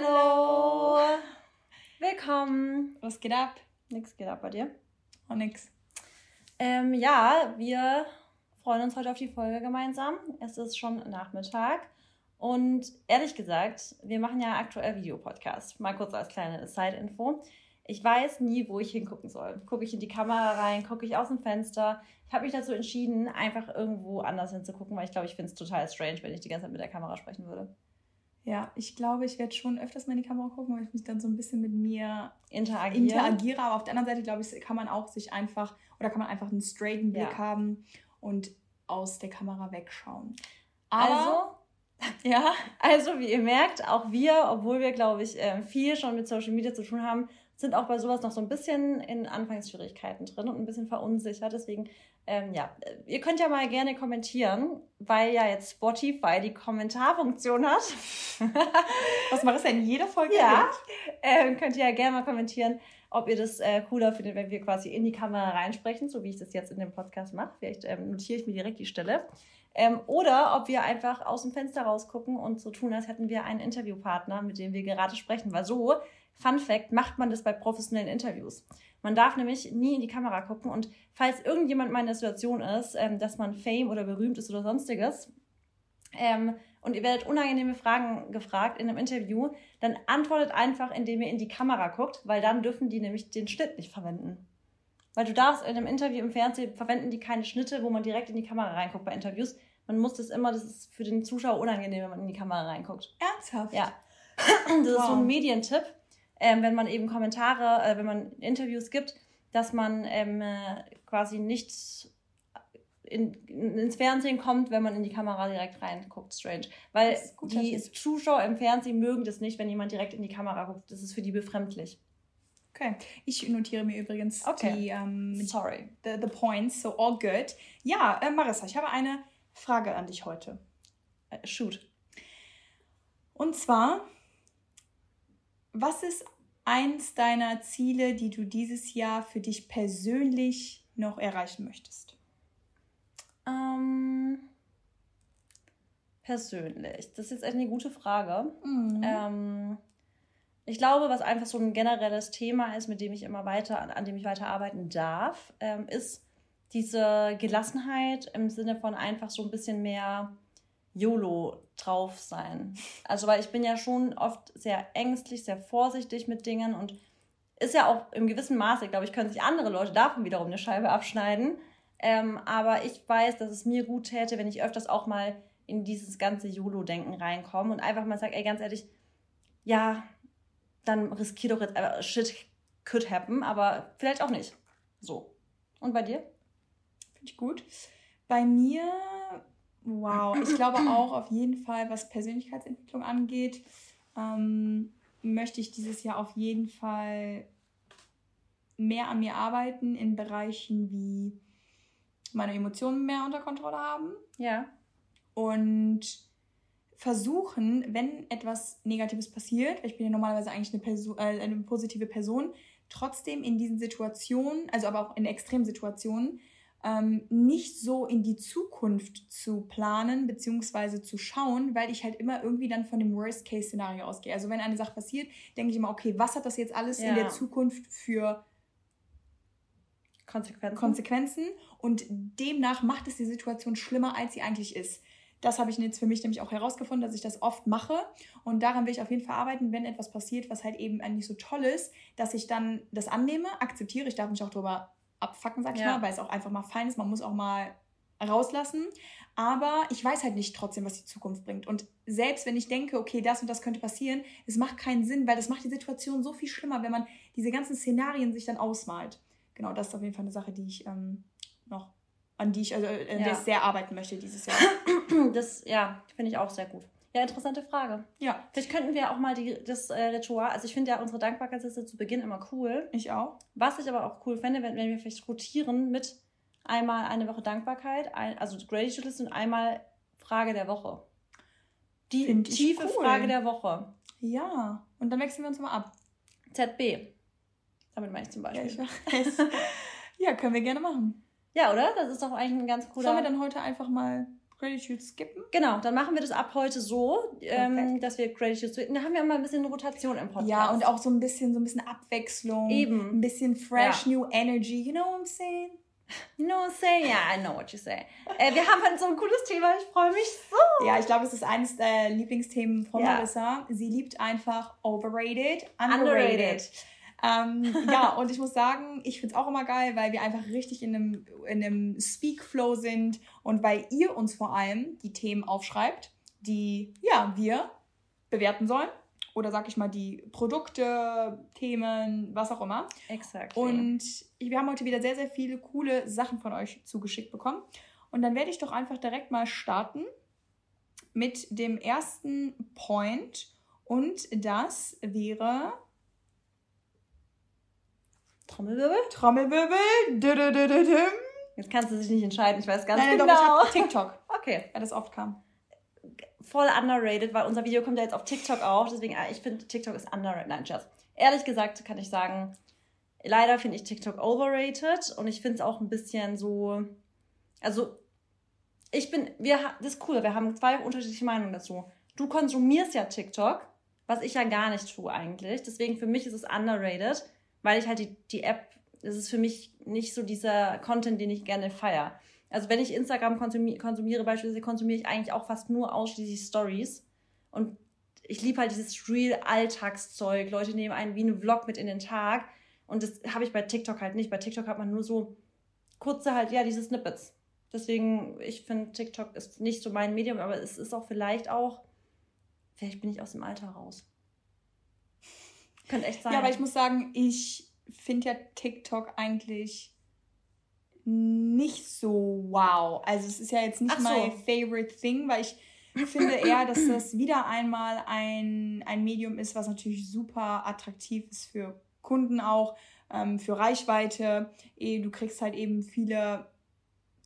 Hallo. Willkommen. Was geht ab? Nix geht ab bei dir. Oh, nix. Ähm, ja, wir freuen uns heute auf die Folge gemeinsam. Es ist schon Nachmittag. Und ehrlich gesagt, wir machen ja aktuell Videopodcast. Mal kurz als kleine Side-Info. Ich weiß nie, wo ich hingucken soll. Gucke ich in die Kamera rein, gucke ich aus dem Fenster. Ich habe mich dazu entschieden, einfach irgendwo anders hinzugucken, weil ich glaube, ich finde es total strange, wenn ich die ganze Zeit mit der Kamera sprechen würde. Ja, ich glaube, ich werde schon öfters mal in die Kamera gucken, weil ich mich dann so ein bisschen mit mir interagiere. interagiere. Aber auf der anderen Seite, glaube ich, kann man auch sich einfach, oder kann man einfach einen straighten Blick ja. haben und aus der Kamera wegschauen. Aber, also, ja, also wie ihr merkt, auch wir, obwohl wir, glaube ich, ähm, viel schon mit Social Media zu tun haben, sind auch bei sowas noch so ein bisschen in Anfangsschwierigkeiten drin und ein bisschen verunsichert. Deswegen, ähm, ja, ihr könnt ja mal gerne kommentieren, weil ja jetzt Spotify die Kommentarfunktion hat. Was macht es ja in jeder Folge? Ja, ähm, könnt ihr ja gerne mal kommentieren, ob ihr das äh, cooler findet, wenn wir quasi in die Kamera reinsprechen, so wie ich das jetzt in dem Podcast mache. Vielleicht ähm, notiere ich mir direkt die Stelle. Ähm, oder ob wir einfach aus dem Fenster rausgucken und so tun, als hätten wir einen Interviewpartner, mit dem wir gerade sprechen. Weil so Fun Fact, macht man das bei professionellen Interviews. Man darf nämlich nie in die Kamera gucken und falls irgendjemand mal in der Situation ist, ähm, dass man Fame oder berühmt ist oder sonstiges, ähm, und ihr werdet unangenehme Fragen gefragt in einem Interview, dann antwortet einfach, indem ihr in die Kamera guckt, weil dann dürfen die nämlich den Schnitt nicht verwenden. Weil du darfst in einem Interview im Fernsehen verwenden die keine Schnitte, wo man direkt in die Kamera reinguckt bei Interviews. Man muss das immer, das ist für den Zuschauer unangenehm, wenn man in die Kamera reinguckt. Ernsthaft? Ja. Das wow. ist so ein Medientipp ähm, wenn man eben Kommentare, äh, wenn man Interviews gibt, dass man ähm, äh, quasi nicht in, ins Fernsehen kommt, wenn man in die Kamera direkt reinguckt. Strange. Weil die Zuschauer im Fernsehen mögen das nicht, wenn jemand direkt in die Kamera guckt. Das ist für die befremdlich. Okay, ich notiere mir übrigens okay. die ähm, Sorry. The, the points, so all good. Ja, äh, Marissa, ich habe eine Frage an dich heute. Äh, shoot. Und zwar, was ist eins deiner Ziele, die du dieses Jahr für dich persönlich noch erreichen möchtest? Ähm, persönlich. Das ist jetzt eine gute Frage. Mhm. Ähm, ich glaube, was einfach so ein generelles Thema ist, mit dem ich immer weiter, an, an dem ich weiter arbeiten darf, ähm, ist diese Gelassenheit im Sinne von einfach so ein bisschen mehr YOLO drauf sein. Also, weil ich bin ja schon oft sehr ängstlich, sehr vorsichtig mit Dingen und ist ja auch im gewissen Maße, glaube ich, können sich andere Leute davon wiederum eine Scheibe abschneiden. Ähm, aber ich weiß, dass es mir gut täte, wenn ich öfters auch mal in dieses ganze YOLO-Denken reinkomme und einfach mal sage, ey, ganz ehrlich, ja, dann riskier doch jetzt einfach, shit could happen, aber vielleicht auch nicht. So. Und bei dir? Finde ich gut. Bei mir Wow, ich glaube auch auf jeden Fall, was Persönlichkeitsentwicklung angeht, ähm, möchte ich dieses Jahr auf jeden Fall mehr an mir arbeiten in Bereichen wie meine Emotionen mehr unter Kontrolle haben. Ja. Und versuchen, wenn etwas Negatives passiert, ich bin ja normalerweise eigentlich eine, Person, äh, eine positive Person, trotzdem in diesen Situationen, also aber auch in Extremsituationen, ähm, nicht so in die Zukunft zu planen bzw. zu schauen, weil ich halt immer irgendwie dann von dem Worst-Case-Szenario ausgehe. Also wenn eine Sache passiert, denke ich immer, okay, was hat das jetzt alles ja. in der Zukunft für Konsequenzen. Konsequenzen? Und demnach macht es die Situation schlimmer, als sie eigentlich ist. Das habe ich jetzt für mich nämlich auch herausgefunden, dass ich das oft mache. Und daran will ich auf jeden Fall arbeiten, wenn etwas passiert, was halt eben eigentlich so toll ist, dass ich dann das annehme, akzeptiere. Ich darf mich auch darüber abfacken, sag ich ja. mal, weil es auch einfach mal fein ist. Man muss auch mal rauslassen. Aber ich weiß halt nicht trotzdem, was die Zukunft bringt. Und selbst wenn ich denke, okay, das und das könnte passieren, es macht keinen Sinn, weil das macht die Situation so viel schlimmer, wenn man diese ganzen Szenarien sich dann ausmalt. Genau, das ist auf jeden Fall eine Sache, die ich ähm, noch, an die ich, also äh, ja. sehr arbeiten möchte dieses Jahr. Das, ja, finde ich auch sehr gut. Ja, interessante Frage. Ja. Vielleicht könnten wir auch mal die, das äh, Ritual, also ich finde ja unsere Dankbarkeitsliste zu Beginn immer cool. Ich auch. Was ich aber auch cool fände, wenn, wenn wir vielleicht rotieren mit einmal eine Woche Dankbarkeit, ein, also Gratitude-Liste und einmal Frage der Woche. Die find tiefe cool. Frage der Woche. Ja, und dann wechseln wir uns mal ab. ZB. Damit meine ich zum Beispiel. Ja, ich ja, können wir gerne machen. Ja, oder? Das ist doch eigentlich ein ganz cooler. Sollen wir dann heute einfach mal Gratitude skippen? Genau, dann machen wir das ab heute so, ähm, dass wir Gratitude Dann haben wir immer ein bisschen Rotation im Podcast. Ja, und auch so ein bisschen, so ein bisschen Abwechslung. Eben. Ein bisschen fresh, ja. new energy. You know what I'm saying? You know what I'm saying? Yeah, I know what you say. Äh, wir haben halt so ein cooles Thema. Ich freue mich so. Ja, ich glaube, es ist eines der Lieblingsthemen von ja. Marissa. Sie liebt einfach overrated, underrated. underrated. Ähm, ja, und ich muss sagen, ich finde es auch immer geil, weil wir einfach richtig in einem, in einem Speak-Flow sind und weil ihr uns vor allem die Themen aufschreibt, die ja, wir bewerten sollen. Oder sag ich mal, die Produkte, Themen, was auch immer. Exakt. Und wir haben heute wieder sehr, sehr viele coole Sachen von euch zugeschickt bekommen. Und dann werde ich doch einfach direkt mal starten mit dem ersten Point. Und das wäre Trommelwirbel? Trommelwirbel. Jetzt kannst du dich nicht entscheiden, ich weiß ganz Nein, genau. Doch, TikTok. Okay. Weil das oft kam. Voll underrated, weil unser Video kommt ja jetzt auf TikTok auch. Deswegen, ah, ich finde, TikTok ist underrated. Nein, Scherz. Ehrlich gesagt kann ich sagen, leider finde ich TikTok overrated und ich finde es auch ein bisschen so. Also, ich bin, wir, das ist cool, wir haben zwei unterschiedliche Meinungen dazu. Du konsumierst ja TikTok, was ich ja gar nicht tue eigentlich. Deswegen für mich ist es underrated weil ich halt die, die App, das ist für mich nicht so dieser Content, den ich gerne feiere. Also wenn ich Instagram konsumiere, konsumiere beispielsweise, konsumiere ich eigentlich auch fast nur ausschließlich Stories. Und ich liebe halt dieses Real-Alltagszeug. Leute nehmen einen wie einen Vlog mit in den Tag. Und das habe ich bei TikTok halt nicht. Bei TikTok hat man nur so kurze halt, ja, diese Snippets. Deswegen, ich finde, TikTok ist nicht so mein Medium, aber es ist auch vielleicht auch, vielleicht bin ich aus dem Alter raus. Könnte echt sein. Ja, aber ich muss sagen, ich finde ja TikTok eigentlich nicht so wow. Also es ist ja jetzt nicht so. mein favorite thing, weil ich finde eher, dass das wieder einmal ein, ein Medium ist, was natürlich super attraktiv ist für Kunden auch, ähm, für Reichweite. Eh, du kriegst halt eben viele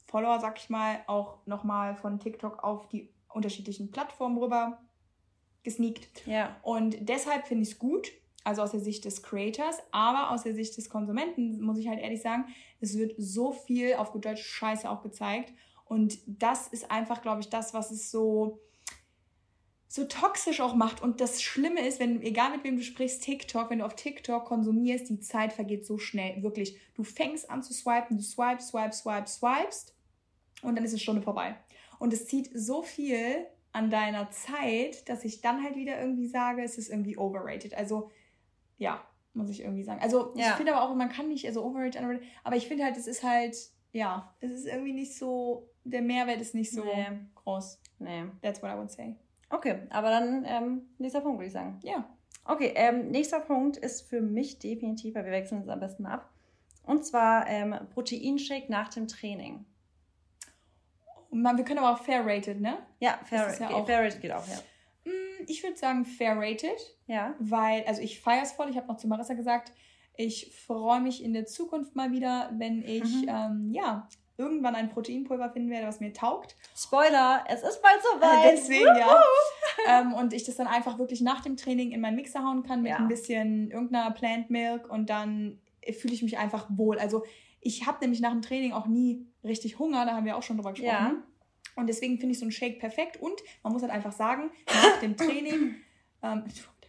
Follower, sag ich mal, auch nochmal von TikTok auf die unterschiedlichen Plattformen rüber gesneakt. Ja. Und deshalb finde ich es gut, also aus der Sicht des Creators, aber aus der Sicht des Konsumenten muss ich halt ehrlich sagen, es wird so viel auf gut Deutsch Scheiße auch gezeigt und das ist einfach, glaube ich, das, was es so so toxisch auch macht. Und das Schlimme ist, wenn, egal mit wem du sprichst, TikTok, wenn du auf TikTok konsumierst, die Zeit vergeht so schnell. Wirklich. Du fängst an zu swipen, du swipest, swipest, swipest, swipest und dann ist es Stunde vorbei. Und es zieht so viel an deiner Zeit, dass ich dann halt wieder irgendwie sage, es ist irgendwie overrated. Also ja, muss ich irgendwie sagen. Also ja. ich finde aber auch, man kann nicht, also overrated, underrated, aber ich finde halt, es ist halt, ja, es ist irgendwie nicht so, der Mehrwert ist nicht so nee. groß. Nee. That's what I would say. Okay, aber dann ähm, nächster Punkt, würde ich sagen. Ja. Okay, ähm, nächster Punkt ist für mich definitiv, weil wir wechseln es am besten ab. Und zwar ähm, Proteinshake nach dem Training. Man, wir können aber auch fair rated, ne? Ja, fair, ja fair rated geht auch, ja. Ich würde sagen fair rated. Ja. Weil, also ich feiere es voll. Ich habe noch zu Marissa gesagt, ich freue mich in der Zukunft mal wieder, wenn ich, mhm. ähm, ja, irgendwann ein Proteinpulver finden werde, was mir taugt. Spoiler, es ist bald soweit. Deswegen, ja. ähm, und ich das dann einfach wirklich nach dem Training in meinen Mixer hauen kann mit ja. ein bisschen irgendeiner Plant Milk und dann fühle ich mich einfach wohl. Also ich habe nämlich nach dem Training auch nie richtig Hunger, da haben wir auch schon drüber gesprochen. Ja. Und deswegen finde ich so einen Shake perfekt. Und man muss halt einfach sagen, nach dem Training, ähm,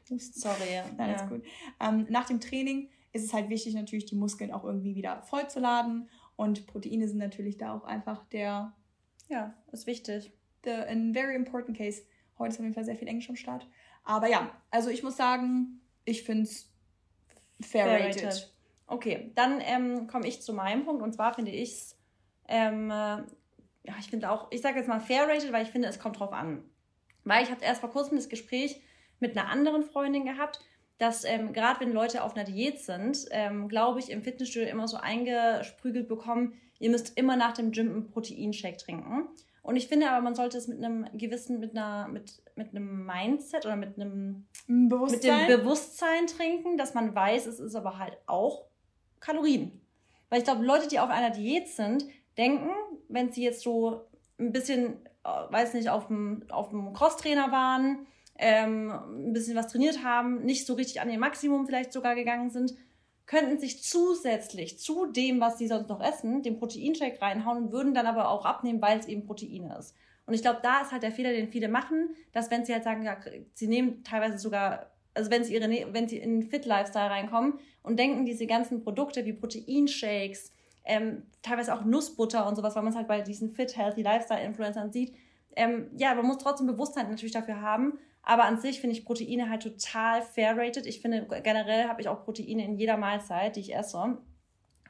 sorry, nein, ja. ist gut. Ähm, nach dem Training ist es halt wichtig, natürlich die Muskeln auch irgendwie wieder voll zu laden. Und Proteine sind natürlich da auch einfach der. Ja, ist wichtig. The, a very important case. Heute ist auf jeden Fall sehr viel Englisch am Start. Aber ja, also ich muss sagen, ich finde es fair, fair rated. rated. Okay, dann ähm, komme ich zu meinem Punkt. Und zwar finde ich es ähm, ja, ich finde auch, ich sage jetzt mal fair rated, weil ich finde, es kommt drauf an. Weil ich habe erst vor kurzem das Gespräch mit einer anderen Freundin gehabt, dass ähm, gerade wenn Leute auf einer Diät sind, ähm, glaube ich, im Fitnessstudio immer so eingesprügelt bekommen, ihr müsst immer nach dem Gym einen Proteinshake trinken. Und ich finde aber, man sollte es mit einem gewissen, mit einer, mit, mit einem Mindset oder mit einem Bewusstsein? mit dem Bewusstsein trinken, dass man weiß, es ist aber halt auch Kalorien. Weil ich glaube, Leute, die auf einer Diät sind, denken, wenn sie jetzt so ein bisschen, äh, weiß nicht, auf dem, auf dem Crosstrainer waren, ähm, ein bisschen was trainiert haben, nicht so richtig an ihr Maximum vielleicht sogar gegangen sind, könnten sich zusätzlich zu dem, was sie sonst noch essen, den Proteinshake reinhauen und würden dann aber auch abnehmen, weil es eben Protein ist. Und ich glaube, da ist halt der Fehler, den viele machen, dass wenn sie halt sagen, ja, sie nehmen teilweise sogar, also wenn sie ihre, wenn sie in den Fit-Lifestyle reinkommen und denken, diese ganzen Produkte wie Proteinshakes, ähm, teilweise auch Nussbutter und sowas, weil man es halt bei diesen Fit, Healthy Lifestyle-Influencern sieht. Ähm, ja, man muss trotzdem Bewusstsein natürlich dafür haben. Aber an sich finde ich Proteine halt total fair rated. Ich finde, generell habe ich auch Proteine in jeder Mahlzeit, die ich esse.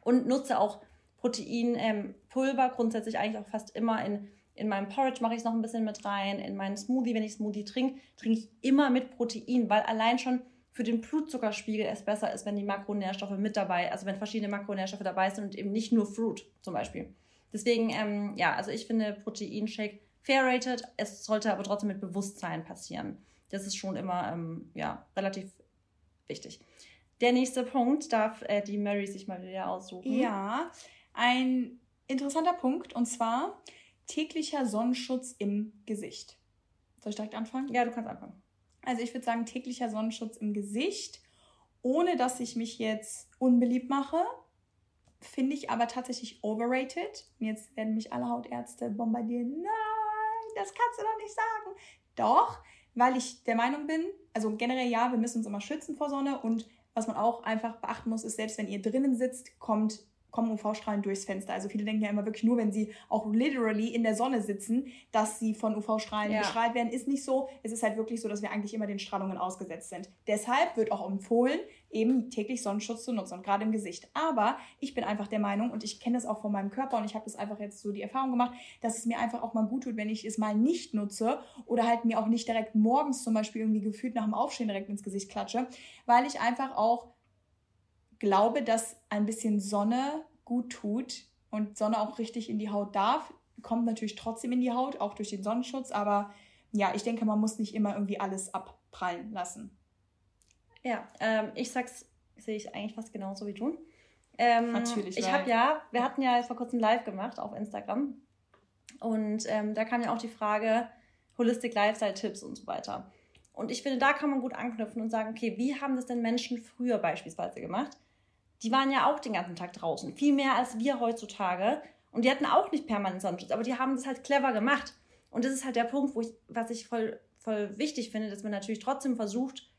Und nutze auch Proteinpulver, ähm, grundsätzlich eigentlich auch fast immer in, in meinem Porridge mache ich es noch ein bisschen mit rein. In meinen Smoothie, wenn ich Smoothie trinke, trinke ich immer mit Protein, weil allein schon für den Blutzuckerspiegel es besser ist, wenn die Makronährstoffe mit dabei, also wenn verschiedene Makronährstoffe dabei sind und eben nicht nur Fruit zum Beispiel. Deswegen, ähm, ja, also ich finde Proteinshake fair rated. Es sollte aber trotzdem mit Bewusstsein passieren. Das ist schon immer, ähm, ja, relativ wichtig. Der nächste Punkt darf äh, die Mary sich mal wieder aussuchen. Ja, ein interessanter Punkt und zwar täglicher Sonnenschutz im Gesicht. Soll ich direkt anfangen? Ja, du kannst anfangen. Also ich würde sagen, täglicher Sonnenschutz im Gesicht, ohne dass ich mich jetzt unbeliebt mache, finde ich aber tatsächlich overrated. Und jetzt werden mich alle Hautärzte bombardieren. Nein, das kannst du doch nicht sagen. Doch, weil ich der Meinung bin, also generell ja, wir müssen uns immer schützen vor Sonne und was man auch einfach beachten muss, ist, selbst wenn ihr drinnen sitzt, kommt kommen UV-Strahlen durchs Fenster. Also viele denken ja immer wirklich nur, wenn sie auch literally in der Sonne sitzen, dass sie von UV-Strahlen ja. bestrahlt werden. Ist nicht so. Es ist halt wirklich so, dass wir eigentlich immer den Strahlungen ausgesetzt sind. Deshalb wird auch empfohlen, eben täglich Sonnenschutz zu nutzen und gerade im Gesicht. Aber ich bin einfach der Meinung und ich kenne das auch von meinem Körper und ich habe das einfach jetzt so die Erfahrung gemacht, dass es mir einfach auch mal gut tut, wenn ich es mal nicht nutze oder halt mir auch nicht direkt morgens zum Beispiel irgendwie gefühlt nach dem Aufstehen direkt ins Gesicht klatsche, weil ich einfach auch glaube, dass ein bisschen Sonne gut tut und Sonne auch richtig in die Haut darf. Kommt natürlich trotzdem in die Haut, auch durch den Sonnenschutz, aber ja, ich denke, man muss nicht immer irgendwie alles abprallen lassen. Ja, ähm, ich sag's, sehe ich eigentlich fast genauso wie du. Ähm, Natürlich. Ich habe ja, wir hatten ja vor kurzem live gemacht auf Instagram und ähm, da kam ja auch die Frage Holistic Lifestyle Tipps und so weiter. Und ich finde, da kann man gut anknüpfen und sagen, okay, wie haben das denn Menschen früher beispielsweise gemacht? Die waren ja auch den ganzen Tag draußen, viel mehr als wir heutzutage. Und die hatten auch nicht permanent Sonnenschutz, aber die haben das halt clever gemacht. Und das ist halt der Punkt, wo ich, was ich voll, voll wichtig finde, dass man natürlich trotzdem versucht,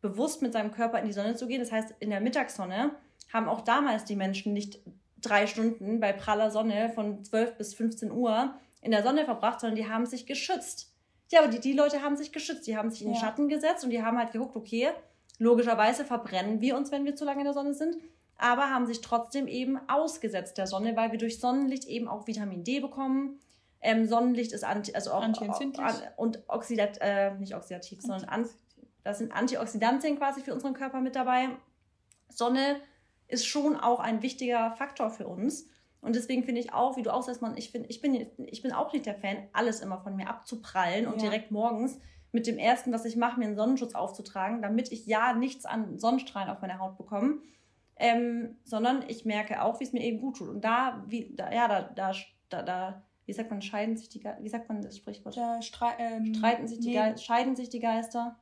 bewusst mit seinem Körper in die Sonne zu gehen. Das heißt, in der Mittagssonne haben auch damals die Menschen nicht drei Stunden bei praller Sonne von 12 bis 15 Uhr in der Sonne verbracht, sondern die haben sich geschützt. Ja, aber die, die Leute haben sich geschützt. Die haben sich in den ja. Schatten gesetzt und die haben halt geguckt, okay, logischerweise verbrennen wir uns, wenn wir zu lange in der Sonne sind, aber haben sich trotzdem eben ausgesetzt der Sonne, weil wir durch Sonnenlicht eben auch Vitamin D bekommen. Ähm, Sonnenlicht ist anti, also auch, antientzündlich und oxidat, äh, nicht oxidativ, sondern an, das sind Antioxidantien quasi für unseren Körper mit dabei. Sonne ist schon auch ein wichtiger Faktor für uns. Und deswegen finde ich auch, wie du auch sagst, man, ich, find, ich, bin, ich bin auch nicht der Fan, alles immer von mir abzuprallen und ja. direkt morgens mit dem ersten, was ich mache, mir einen Sonnenschutz aufzutragen, damit ich ja nichts an Sonnenstrahlen auf meine Haut bekomme. Ähm, sondern ich merke auch, wie es mir eben gut tut. Und da, wie, da, ja, da, da, da, da wie sagt man, scheiden sich die Geister, wie sagt man das Sprichwort? Da ähm, Streiten sich die nee. scheiden sich die Geister.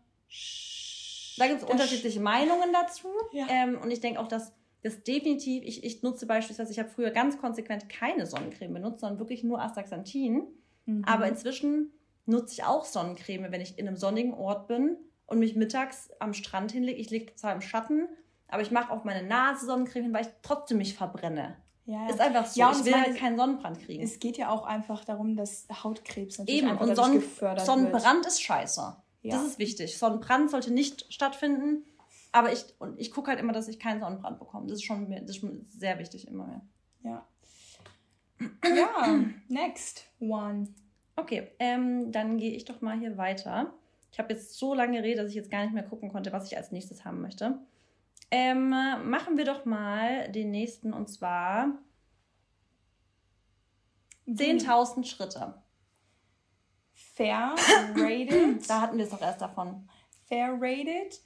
Da gibt es unterschiedliche Meinungen dazu. Ja. Ähm, und ich denke auch, dass das definitiv, ich, ich nutze beispielsweise, ich habe früher ganz konsequent keine Sonnencreme benutzt, sondern wirklich nur Astaxanthin. Mhm. Aber inzwischen nutze ich auch Sonnencreme, wenn ich in einem sonnigen Ort bin und mich mittags am Strand hinlege. Ich liege zwar im Schatten, aber ich mache auf meine Nase Sonnencreme hin, weil ich trotzdem mich verbrenne. Ja, ist einfach so. Ja, ich will halt keinen Sonnenbrand kriegen. Es geht ja auch einfach darum, dass Hautkrebs natürlich Eben, und Sonnen Sonnenbrand wird. ist scheiße. Ja. Das ist wichtig. Sonnenbrand sollte nicht stattfinden. Aber ich, und ich gucke halt immer, dass ich keinen Sonnenbrand bekomme. Das ist schon, das ist schon sehr wichtig immer mehr. Ja. Ja, next one. Okay, ähm, dann gehe ich doch mal hier weiter. Ich habe jetzt so lange geredet, dass ich jetzt gar nicht mehr gucken konnte, was ich als nächstes haben möchte. Ähm, machen wir doch mal den nächsten und zwar 10.000 Schritte. Fair rated. da hatten wir es doch erst davon. Fair rated,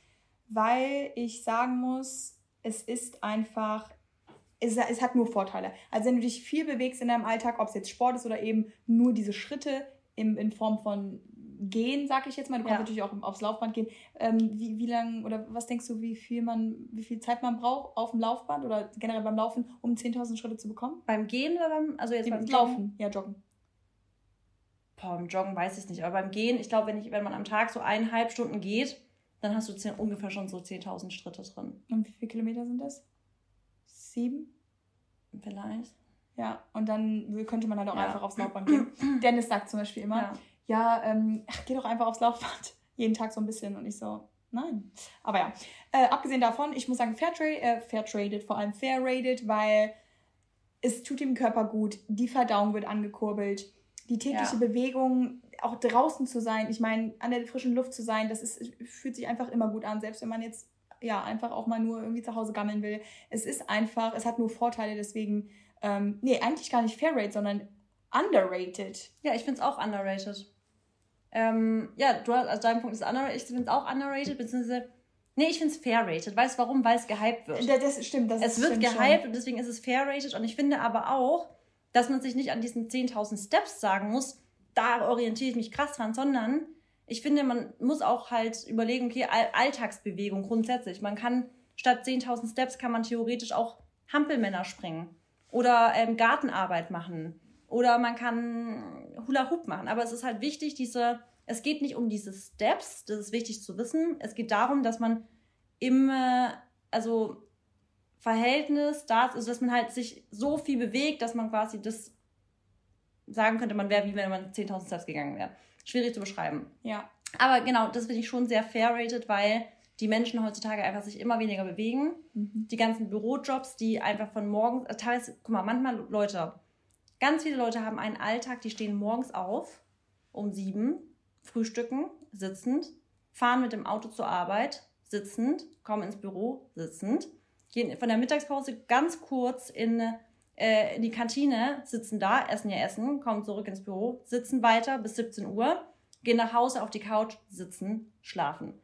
weil ich sagen muss, es ist einfach, es, es hat nur Vorteile. Also wenn du dich viel bewegst in deinem Alltag, ob es jetzt Sport ist oder eben nur diese Schritte im, in Form von gehen, sag ich jetzt mal. Du kannst ja. natürlich auch aufs Laufband gehen. Ähm, wie, wie lang oder was denkst du, wie viel man, wie viel Zeit man braucht auf dem Laufband oder generell beim Laufen, um 10.000 Schritte zu bekommen? Beim Gehen oder beim, also jetzt beim Laufen? Ja, Joggen. boah, beim Joggen weiß ich nicht, aber beim Gehen, ich glaube, wenn, ich, wenn man am Tag so eineinhalb Stunden geht, dann hast du zehn, ungefähr schon so 10.000 Schritte drin. Und wie viele Kilometer sind das? Sieben? Vielleicht. Ja, und dann könnte man halt auch ja. einfach aufs Laufband gehen. Dennis sagt zum Beispiel immer, ja, ja ähm, ach, geh doch einfach aufs Laufband. Jeden Tag so ein bisschen. Und ich so, nein. Aber ja, äh, abgesehen davon, ich muss sagen, Fairtrade, äh, Fairtraded, vor allem Fairrated, weil es tut dem Körper gut, die Verdauung wird angekurbelt, die tägliche ja. Bewegung, auch draußen zu sein, ich meine, an der frischen Luft zu sein, das ist, fühlt sich einfach immer gut an, selbst wenn man jetzt ja einfach auch mal nur irgendwie zu Hause gammeln will. Es ist einfach, es hat nur Vorteile, deswegen, ähm, nee, eigentlich gar nicht Fairrate, sondern underrated. Ja, ich finde es auch underrated. Ähm, ja, du hast, also dein Punkt ist underrated, ich finde es auch underrated, beziehungsweise Nee, ich finde es fair rated. Weißt du warum? Weil es gehypt wird. Ja, das stimmt. Das es wird gehypt und deswegen ist es fair rated. Und ich finde aber auch, dass man sich nicht an diesen 10.000 Steps sagen muss, da orientiere ich mich krass dran, sondern ich finde, man muss auch halt überlegen, okay, Alltagsbewegung grundsätzlich. Man kann statt 10.000 Steps kann man theoretisch auch Hampelmänner springen oder ähm, Gartenarbeit machen oder man kann Hula Hoop machen. Aber es ist halt wichtig, diese es geht nicht um diese Steps, das ist wichtig zu wissen. Es geht darum, dass man im, also Verhältnis da, also dass man halt sich so viel bewegt, dass man quasi das sagen könnte, man wäre wie wenn man 10.000 Steps gegangen wäre. Schwierig zu beschreiben. Ja. Aber genau, das finde ich schon sehr fair rated, weil die Menschen heutzutage einfach sich immer weniger bewegen. Mhm. Die ganzen Bürojobs, die einfach von morgens, also teilweise, guck mal, manchmal Leute, ganz viele Leute haben einen Alltag, die stehen morgens auf um sieben, frühstücken, sitzend, fahren mit dem Auto zur Arbeit, sitzend, kommen ins Büro, sitzend, gehen von der Mittagspause ganz kurz in, äh, in die Kantine, sitzen da, essen ihr Essen, kommen zurück ins Büro, sitzen weiter bis 17 Uhr, gehen nach Hause auf die Couch, sitzen, schlafen.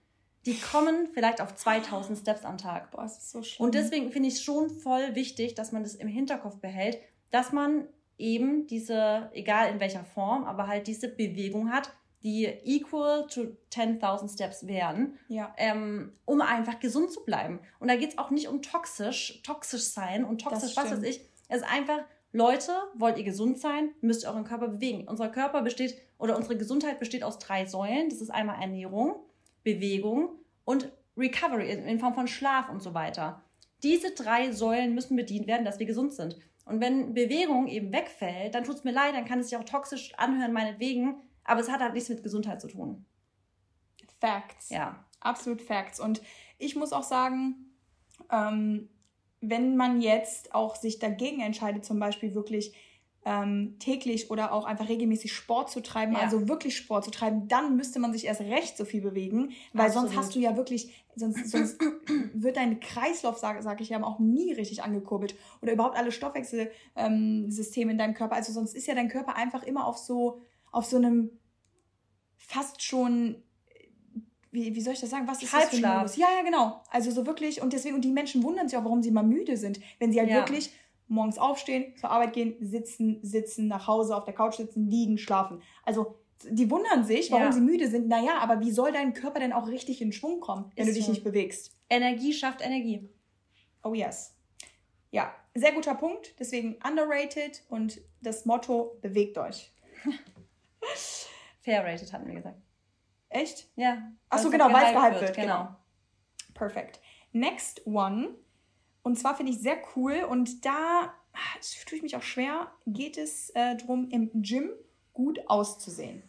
Die kommen vielleicht auf 2000 Steps am Tag. Boah, das ist so schlimm. Und deswegen finde ich es schon voll wichtig, dass man das im Hinterkopf behält, dass man eben diese, egal in welcher Form, aber halt diese Bewegung hat, die equal to 10.000 Steps wären, ja. ähm, um einfach gesund zu bleiben. Und da geht es auch nicht um toxisch, toxisch sein und toxisch, was weiß ich. Es ist einfach, Leute, wollt ihr gesund sein, müsst ihr euren Körper bewegen. Unser Körper besteht oder unsere Gesundheit besteht aus drei Säulen. Das ist einmal Ernährung, Bewegung und Recovery in Form von Schlaf und so weiter. Diese drei Säulen müssen bedient werden, dass wir gesund sind. Und wenn Bewegung eben wegfällt, dann tut es mir leid, dann kann es sich auch toxisch anhören, meinetwegen, aber es hat halt nichts mit Gesundheit zu tun. Facts. Ja. Absolut Facts. Und ich muss auch sagen, ähm, wenn man jetzt auch sich dagegen entscheidet, zum Beispiel wirklich ähm, täglich oder auch einfach regelmäßig Sport zu treiben, ja. also wirklich Sport zu treiben, dann müsste man sich erst recht so viel bewegen, weil Absolut. sonst hast du ja wirklich, sonst, sonst wird dein Kreislauf, sage sag ich ja, auch nie richtig angekurbelt oder überhaupt alle Stoffwechselsysteme ähm, in deinem Körper. Also sonst ist ja dein Körper einfach immer auf so auf so einem fast schon wie, wie soll ich das sagen? Was ist Halbschlaf. das für ein Modus? Ja, ja, genau. Also so wirklich, und deswegen, und die Menschen wundern sich auch, warum sie mal müde sind, wenn sie halt ja. wirklich morgens aufstehen, zur Arbeit gehen, sitzen, sitzen, nach Hause, auf der Couch sitzen, liegen, schlafen. Also die wundern sich, warum ja. sie müde sind. Naja, aber wie soll dein Körper denn auch richtig in Schwung kommen, wenn ist du dich so. nicht bewegst? Energie schafft Energie. Oh yes. Ja, sehr guter Punkt. Deswegen underrated und das Motto, bewegt euch. Fair rated hatten wir gesagt. Echt? Ja. Achso, genau, weil es gehypt wird. Genau. genau. Perfekt. Next one. Und zwar finde ich sehr cool und da tue ich mich auch schwer, geht es äh, darum, im Gym gut auszusehen.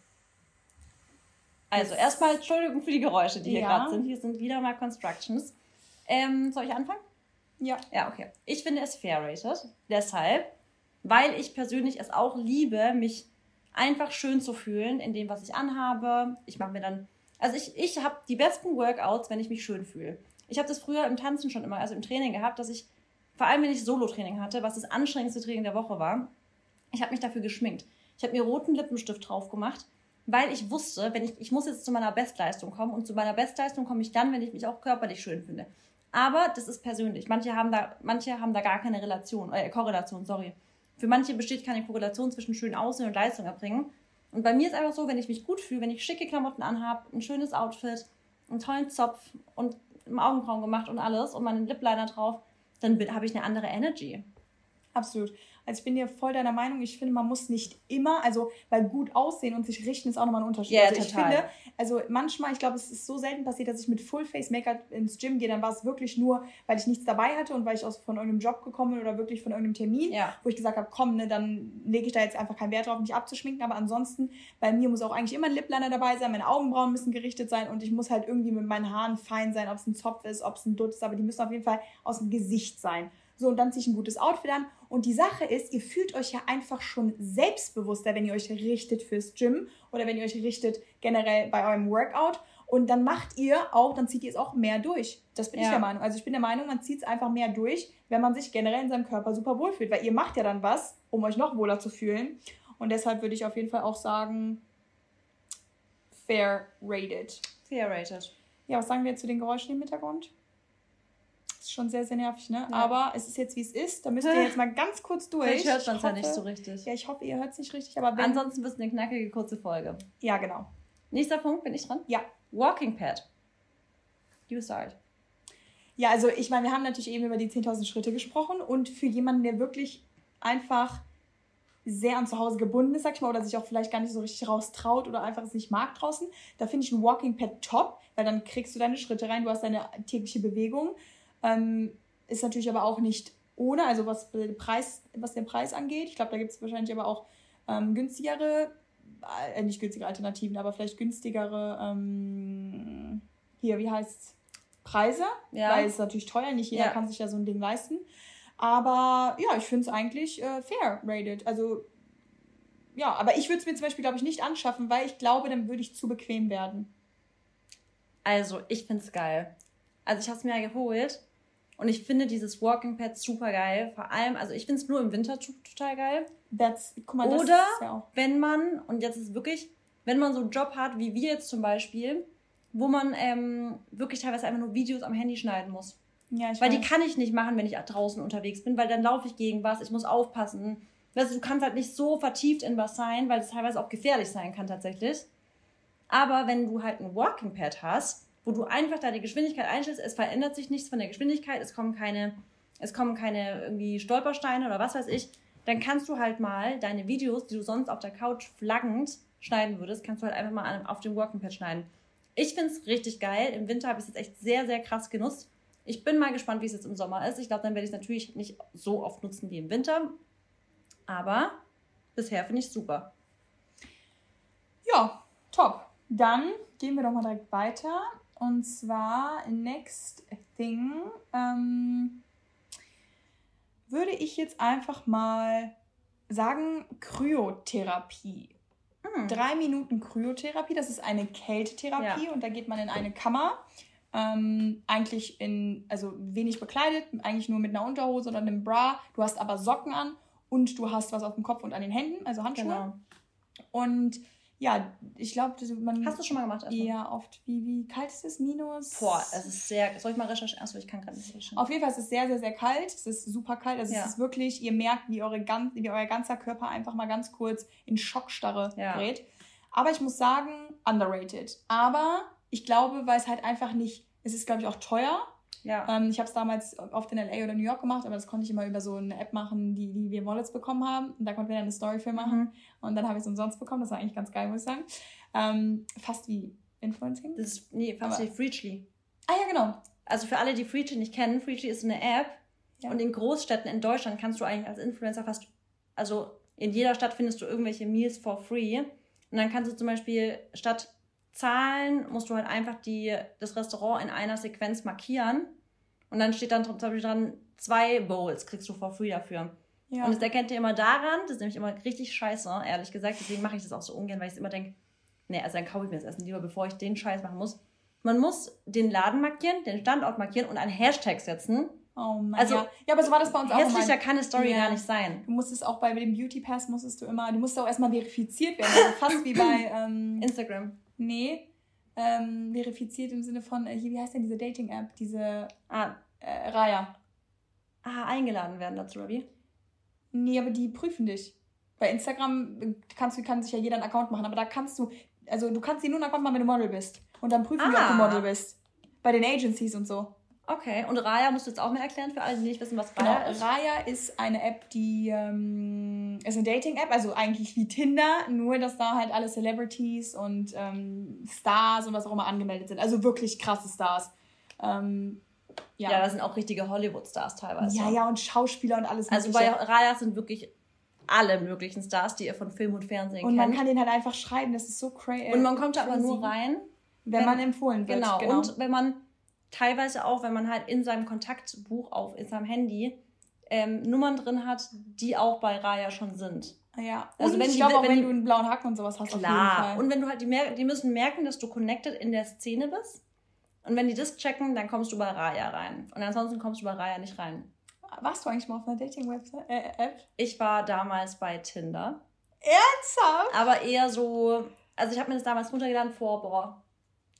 Also erstmal Entschuldigung für die Geräusche, die hier ja. gerade sind. Hier sind wieder mal Constructions. Ähm, soll ich anfangen? Ja. Ja, okay. Ich finde es fair rated. Deshalb, weil ich persönlich es auch liebe, mich einfach schön zu fühlen in dem, was ich anhabe. Ich mache mir dann, also ich, ich habe die besten Workouts, wenn ich mich schön fühle. Ich habe das früher im Tanzen schon immer, also im Training gehabt, dass ich, vor allem wenn ich Solo-Training hatte, was das anstrengendste Training der Woche war, ich habe mich dafür geschminkt. Ich habe mir roten Lippenstift drauf gemacht, weil ich wusste, wenn ich, ich muss jetzt zu meiner Bestleistung kommen und zu meiner Bestleistung komme ich dann, wenn ich mich auch körperlich schön finde. Aber das ist persönlich. Manche haben da, manche haben da gar keine Relation, äh, Korrelation, sorry. Für manche besteht keine Korrelation zwischen schön aussehen und Leistung erbringen. Und bei mir ist einfach so, wenn ich mich gut fühle, wenn ich schicke Klamotten anhabe, ein schönes Outfit, einen tollen Zopf und Augenbrauen gemacht und alles und meinen Lip Liner drauf, dann habe ich eine andere Energy. Absolut. Also ich bin hier voll deiner Meinung. Ich finde, man muss nicht immer, also weil gut aussehen und sich richten ist auch nochmal ein Unterschied. Ja, also ich total. finde, also manchmal, ich glaube, es ist so selten passiert, dass ich mit Full-Face-Make-up ins Gym gehe. Dann war es wirklich nur, weil ich nichts dabei hatte und weil ich aus von irgendeinem Job gekommen bin oder wirklich von irgendeinem Termin, Ja. wo ich gesagt habe, komm, ne, dann lege ich da jetzt einfach keinen Wert drauf, mich abzuschminken. Aber ansonsten, bei mir muss auch eigentlich immer ein Lip-Liner dabei sein, meine Augenbrauen müssen gerichtet sein und ich muss halt irgendwie mit meinen Haaren fein sein, ob es ein Zopf ist, ob es ein Dutt ist, aber die müssen auf jeden Fall aus dem Gesicht sein. So, und dann ziehe ich ein gutes Outfit an. Und die Sache ist, ihr fühlt euch ja einfach schon selbstbewusster, wenn ihr euch richtet fürs Gym oder wenn ihr euch richtet generell bei eurem Workout. Und dann macht ihr auch, dann zieht ihr es auch mehr durch. Das bin ich Ja. der Meinung. Also ich bin der Meinung, man zieht es einfach mehr durch, wenn man sich generell in seinem Körper super wohl fühlt. Weil ihr macht ja dann was, um euch noch wohler zu fühlen. Und deshalb würde ich auf jeden Fall auch sagen, fair rated. Fair rated. Ja, was sagen wir zu den Geräuschen im Hintergrund? Ist schon sehr, sehr nervig, ne? Ja. Aber es ist jetzt, wie es ist. Da müsst ihr jetzt mal ganz kurz durch. Vielleicht hört man es Ich ja hoffe- nicht so richtig. Ja, ich hoffe, ihr hört es nicht richtig, aber wenn... Ansonsten wird es eine knackige, kurze Folge. ja, genau. Nächster Punkt, bin ich dran? Ja. Walking Pad. You start. Ja, also ich meine, wir haben natürlich eben über die 10.000 Schritte gesprochen und für jemanden, der wirklich einfach sehr an zu Hause gebunden ist, sag ich mal, oder sich auch vielleicht gar nicht so richtig raus traut oder einfach es nicht mag draußen, da finde ich ein Walking Pad top, weil dann kriegst du deine Schritte rein, du hast deine tägliche Bewegung. Ähm, ist natürlich aber auch nicht ohne, also was, den Preis, was den Preis angeht. Ich glaube, da gibt es wahrscheinlich aber auch ähm, günstigere, äh, nicht günstigere Alternativen, aber vielleicht günstigere, ähm, hier, wie heißt's? Preise, Ja. weil es ist natürlich teuer, nicht jeder Ja. kann sich ja so ein Ding leisten. Aber ja, ich finde es eigentlich äh, fair rated. Also ja, aber ich würde es mir zum Beispiel, glaube ich, nicht anschaffen, weil ich glaube, dann würde ich zu bequem werden. Also, ich finde es geil. Also, ich habe es mir ja geholt und ich finde dieses Walking Pad super geil. Vor allem, also ich finde es nur im Winter total geil. That's, guck mal, das Oder ist ja wenn man, und jetzt ist wirklich, wenn man so einen Job hat, wie wir jetzt zum Beispiel, wo man ähm, wirklich teilweise einfach nur Videos am Handy schneiden muss. Ja, ich Weil die weiß. kann ich nicht machen, wenn ich draußen unterwegs bin, weil dann laufe ich gegen was, ich muss aufpassen. Weißt du, du kannst halt nicht so vertieft in was sein, weil es teilweise auch gefährlich sein kann tatsächlich. Aber wenn du halt ein Walking Pad hast, wo du einfach deine Geschwindigkeit einstellst, es verändert sich nichts von der Geschwindigkeit, es kommen keine, es kommen keine irgendwie Stolpersteine oder was weiß ich, dann kannst du halt mal deine Videos, die du sonst auf der Couch flaggend schneiden würdest, kannst du halt einfach mal auf dem Walking Pad schneiden. Ich finde es richtig geil. Im Winter habe ich es jetzt echt sehr, sehr krass genutzt. Ich bin mal gespannt, wie es jetzt im Sommer ist. Ich glaube, dann werde ich es natürlich nicht so oft nutzen wie im Winter. Aber bisher finde ich es super. Ja, top. Dann gehen wir doch mal direkt weiter. Und zwar, next thing, ähm, würde ich jetzt einfach mal sagen, Kryotherapie. Hm. Drei Minuten Kryotherapie, das ist eine Kältetherapie Ja. und da geht man in eine Kammer. Ähm, eigentlich in, also wenig bekleidet, eigentlich nur mit einer Unterhose oder einem Bra. Du hast aber Socken an und du hast was auf dem Kopf und an den Händen, also Handschuhe. Genau. Und ja, ich glaube, man. Hast du schon mal gemacht? erstmal? Ja, oft. Wie, wie kalt ist es? Minus? Boah, es ist sehr. Soll ich mal recherchieren? Achso, ich kann gerade nicht recherchieren. Auf jeden Fall ist es sehr, sehr, sehr kalt. Es ist super kalt. Also Ja. es ist wirklich, ihr merkt, wie, eure wie euer ganzer Körper einfach mal ganz kurz in Schockstarre Ja. gerät. Aber ich muss sagen, underrated. Aber ich glaube, weil es halt einfach nicht, es ist, glaube ich, auch teuer. Ja. Ähm, ich habe es damals oft in LA oder New York gemacht, aber das konnte ich immer über so eine App machen, die, die wir Wallets bekommen haben. Und da konnten wir dann eine Story für machen. Mhm. Und dann habe ich es umsonst bekommen. Das war eigentlich ganz geil, muss ich sagen. Ähm, fast wie Influencing. Das ist, nee, fast Aber- wie Freechly. ah ja, genau. Also für alle, die Freechly nicht kennen, Freechly ist eine App. Ja. Und in Großstädten in Deutschland kannst du eigentlich als Influencer fast, also in jeder Stadt findest du irgendwelche Meals for free. Und dann kannst du zum Beispiel statt zahlen, musst du halt einfach die, das Restaurant in einer Sequenz markieren. Und dann steht dann zum Beispiel dran, zwei Bowls kriegst du for free dafür. Ja. Und das erkennt ihr immer daran, das ist nämlich immer richtig scheiße, ehrlich gesagt. Deswegen mache ich das auch so ungern, weil ich immer denke, nee, also dann kaufe ich mir das Essen lieber, bevor ich den Scheiß machen muss. Man muss den Laden markieren, den Standort markieren und einen Hashtag setzen. oh Mann, also, ja. ja, aber so war das bei uns auch. Hässlicher kann eine Story Ja. gar nicht sein. Du musstest auch bei dem Beauty Pass musstest du immer, du musst auch erstmal verifiziert werden. Also fast wie bei, ähm, Instagram. Nee, ähm, verifiziert im Sinne von, äh, wie heißt denn diese Dating-App? Diese Ah, äh, Raya. ah, eingeladen werden dazu, oder wie? Nee, aber die prüfen dich. Bei Instagram äh, kannst du, kann sich ja jeder einen Account machen, aber da kannst du, also du kannst dir nur einen Account machen, wenn du Model bist. Und dann prüfen die, ob du Ah. Model bist. Bei den Agencies und so. Okay, und Raya musst du jetzt auch mehr erklären für alle, die nicht wissen, was Genau, Raya ist. Raya ist eine App, die ähm, ist eine Dating-App, also eigentlich wie Tinder, nur dass da halt alle Celebrities und ähm, Stars und was auch immer angemeldet sind. Also wirklich krasse Stars. Ähm, Ja, ja. da sind auch richtige Hollywood-Stars teilweise. ja, ja, und Schauspieler und alles. Also bei. Raya sind wirklich alle möglichen Stars, die ihr von Film und Fernsehen Und man kennt. kann den halt einfach schreiben, das ist so crazy. und man kommt da aber nur rein, wenn, man empfohlen wird. Genau. Und wenn man teilweise auch, wenn man halt in seinem Kontaktbuch auf in seinem Handy ähm, Nummern drin hat, die auch bei Raya schon sind. ja. Also und wenn ich glaube auch, wenn die- du einen blauen Haken und sowas hast, Klar. Und wenn du halt die mer die müssen merken, dass du connected in der Szene bist. Und wenn die das checken, dann kommst du bei Raya rein. Und ansonsten kommst du bei Raya nicht rein. Warst du eigentlich mal auf einer Dating-Website? Äh, App? Ich war damals bei Tinder. Ernsthaft? Aber eher so, also ich habe mir das damals runtergeladen vor, boah,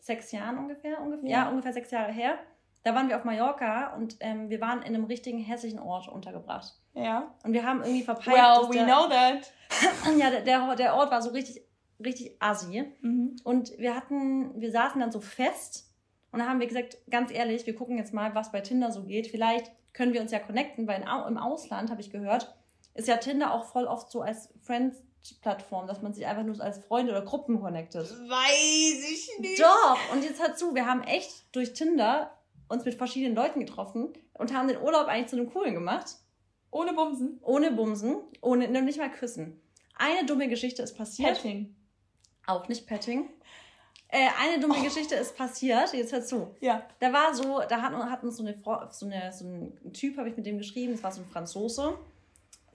sechs Jahren ungefähr, ungefähr, ja. Ja. ungefähr sechs Jahre her. Da waren wir auf Mallorca und ähm, wir waren in einem richtigen hässlichen Ort untergebracht. Ja. Und wir haben irgendwie verpeilt, Well, we der, know that. ja, der, der, der Ort war so richtig, richtig assi. Mhm. Und wir hatten, wir saßen dann so fest und dann haben wir gesagt, ganz ehrlich, wir gucken jetzt mal, was bei Tinder so geht. Vielleicht können wir uns ja connecten, weil im Ausland, habe ich gehört, ist ja Tinder auch voll oft so als Friends-Plattform, dass man sich einfach nur als Freunde oder Gruppen connectet. Weiß ich nicht. Doch, und jetzt hör zu, wir haben echt durch Tinder uns mit verschiedenen Leuten getroffen und haben den Urlaub eigentlich zu einem coolen gemacht. Ohne Bumsen. Ohne Bumsen, ohne noch nicht mal küssen. Eine dumme Geschichte ist passiert. Petting. Auch nicht Petting. Äh, eine dumme Geschichte ist passiert. Jetzt hör zu. Ja. Da war so, da hat, hat uns so, eine, Frau- so, eine, so ein Typ, habe ich mit dem geschrieben, das war so ein Franzose.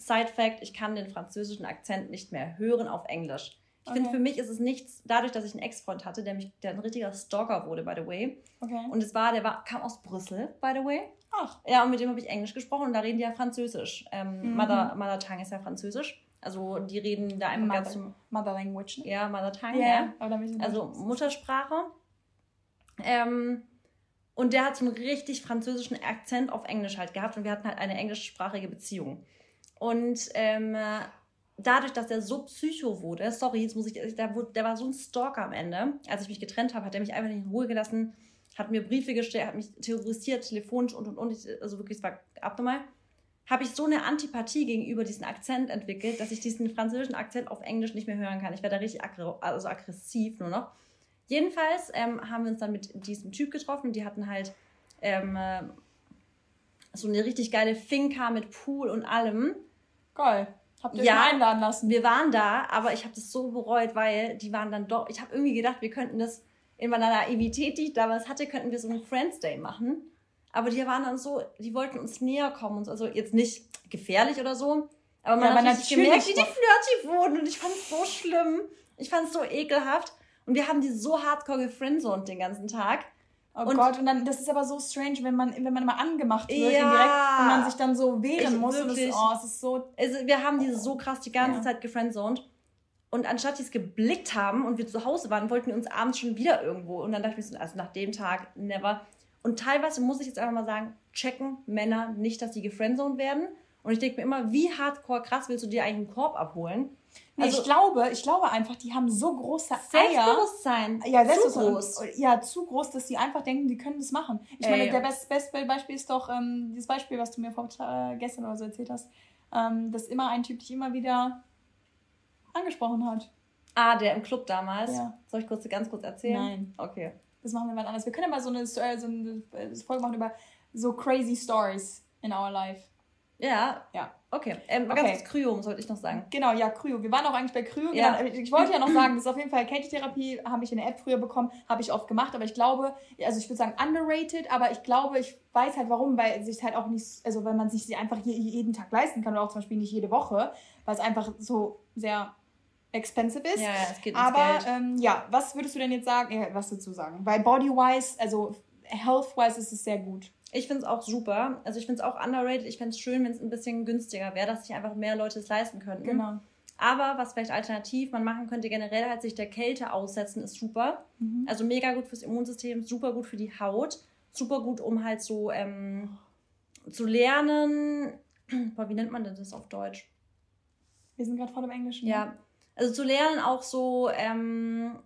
Side Fact, ich kann den französischen Akzent nicht mehr hören auf Englisch. Ich finde, Okay. für mich ist es nichts, dadurch, dass ich einen Ex-Freund hatte, der, mich, der ein richtiger Stalker wurde, by the way. Okay. Und es war, der war, kam aus Brüssel, by the way. Ach. Ja, und mit dem habe ich Englisch gesprochen und da reden die ja Französisch. Ähm, Mhm. Mother, Mother Tongue ist ja Französisch. Also die reden da einfach ganz Mother, zum, Mother Language. Ne? ja, Mother Tongue, Ja, ja. Aber Also Muttersprache. Ähm, und der hat so einen richtig französischen Akzent auf Englisch halt gehabt und wir hatten halt eine englischsprachige Beziehung. Und ähm, äh, dadurch, dass er so psycho wurde, sorry, jetzt muss ich, der, der war so ein Stalker am Ende. Als ich mich getrennt habe, hat er mich einfach nicht in Ruhe gelassen, hat mir Briefe gestellt, hat mich terrorisiert, telefonisch und und und. Also wirklich, es war abnormal. Habe ich so eine Antipathie gegenüber diesem Akzent entwickelt, dass ich diesen französischen Akzent auf Englisch nicht mehr hören kann. Ich werde da richtig aggr also aggressiv nur noch. Jedenfalls ähm, haben wir uns dann mit diesem Typ getroffen. Die hatten halt ähm, äh, so eine richtig geile Finca mit Pool und allem. Geil. Habt ihr euch Ja. mal einladen lassen? Wir waren da, aber ich habe das so bereut, weil die waren dann doch. Ich habe irgendwie gedacht, wir könnten das in meiner Naivität, die ich damals hatte, könnten wir so einen Friends Day machen. Aber die waren dann so, die wollten uns näher kommen. und so. Also jetzt nicht gefährlich oder so. Aber man Ja, hat richtig natürlich. gemerkt, wie die flirty wurden. Und ich fand es so schlimm. Ich fand es so ekelhaft. Und wir haben die so hardcore gefriendzoned den ganzen Tag. Oh Und- Gott, und dann, das ist aber so strange, wenn man, wenn man mal angemacht wird Ja. indirekt und man sich dann so wehren Ich- muss. Und das, wirklich. oh, es ist so. Also wir haben die so krass die ganze Ja. Zeit gefriendzoned. Und anstatt die es geblickt haben und wir zu Hause waren, wollten wir uns abends schon wieder irgendwo. Und dann dachte ich mir so, also nach dem Tag, never. Und teilweise muss ich jetzt einfach mal sagen, checken Männer nicht, dass die gefriendzoned werden. Und ich denke mir immer, wie hardcore krass willst du dir eigentlich einen Korb abholen? Nee, Also- ich glaube, ich glaube einfach, die haben so große Eier. Selbstbewusstsein. Ja, zu groß. Ja, zu groß, dass sie einfach denken, die können das machen. Ich Ey. meine, der best, beste Beispiel ist doch ähm, dieses Beispiel, was du mir vor, äh, gestern oder so erzählt hast, ähm, dass immer ein Typ dich immer wieder angesprochen hat. Ah, der im Club damals. Ja. Soll ich kurz, ganz kurz erzählen? Nein. Okay. Das machen wir mal anders. Wir können ja mal so eine, so eine äh, Folge machen über so crazy stories in our life. Ja. Ja. Okay. Ähm, Okay. Ganz kurz Kryom sollte ich noch sagen. Genau, ja, Kryo. Wir waren auch eigentlich bei Kryo. Ja. Genau. Ich wollte ja noch sagen, das ist auf jeden Fall Katie-Therapie, habe ich in der App früher bekommen, habe ich oft gemacht, aber ich glaube, also ich würde sagen underrated, aber ich glaube, ich weiß halt warum, weil es sich halt auch nicht, also weil man sich sie einfach je, jeden Tag leisten kann oder auch zum Beispiel nicht jede Woche, weil es einfach so sehr expensive ist. Ja, es geht ins Aber Geld. ähm, ja, was würdest du denn jetzt sagen? Ja, was dazu sagen? Weil body-wise, also health-wise ist es sehr gut. Ich finde es auch super. Also ich finde es auch underrated. Ich fände es schön, wenn es ein bisschen günstiger wäre, dass sich einfach mehr Leute es leisten könnten. Genau. Aber was vielleicht alternativ man machen könnte, generell halt sich der Kälte aussetzen, ist super. Mhm. Also mega gut fürs Immunsystem, super gut für die Haut, super gut, um halt so ähm, zu lernen. Boah, wie nennt man denn das auf Deutsch? Wir sind gerade voll im Englischen. Ja, also zu lernen auch so ähm,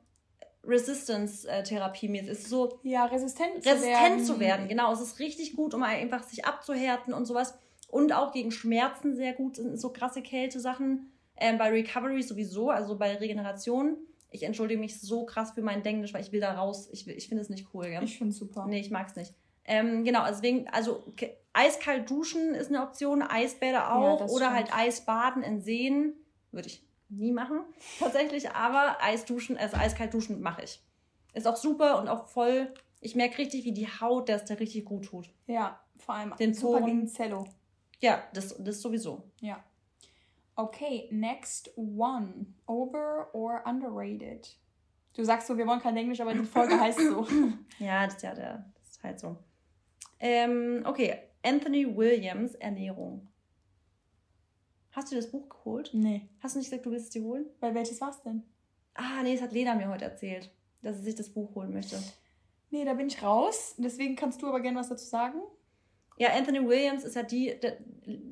Resistance-Therapie. Es ist so ja, resistent, resistent zu werden. zu werden. Genau, es ist richtig gut, um einfach sich abzuhärten und sowas. Und auch gegen Schmerzen sehr gut, sind so krasse Kältesachen. Ähm, bei Recovery sowieso, also bei Regeneration. Ich entschuldige mich so krass für mein Englisch, weil ich will da raus. Ich, ich finde es nicht cool. Gell? Ich finde es super. Nee, ich mag es nicht. Ähm, genau, deswegen, also eiskalt duschen ist eine Option, Eisbäder auch. Ja, oder stimmt. halt Eisbaden in Seen. Würde ich nie machen, tatsächlich. Aber Eisduschen, also eiskalt duschen mache ich. Ist auch super und auch voll. Ich merke richtig, wie die Haut das da richtig gut tut. Ja, vor allem den super Poren. gegen Zello. Ja, das, das sowieso. Ja. Okay, next one. Over or underrated? Du sagst so, wir wollen kein Englisch, aber die Folge heißt so. ja, das ist ja der, das ist halt so. Ähm, okay, Anthony Williams, Ernährung. Hast du das Buch geholt? Nee. Hast du nicht gesagt, du willst es dir holen? Weil welches war es denn? Ah, nee, das hat Lena mir heute erzählt, dass sie sich das Buch holen möchte. Nee, da bin ich raus. Deswegen kannst du aber gerne was dazu sagen. Ja, Anthony Williams ist ja die, der,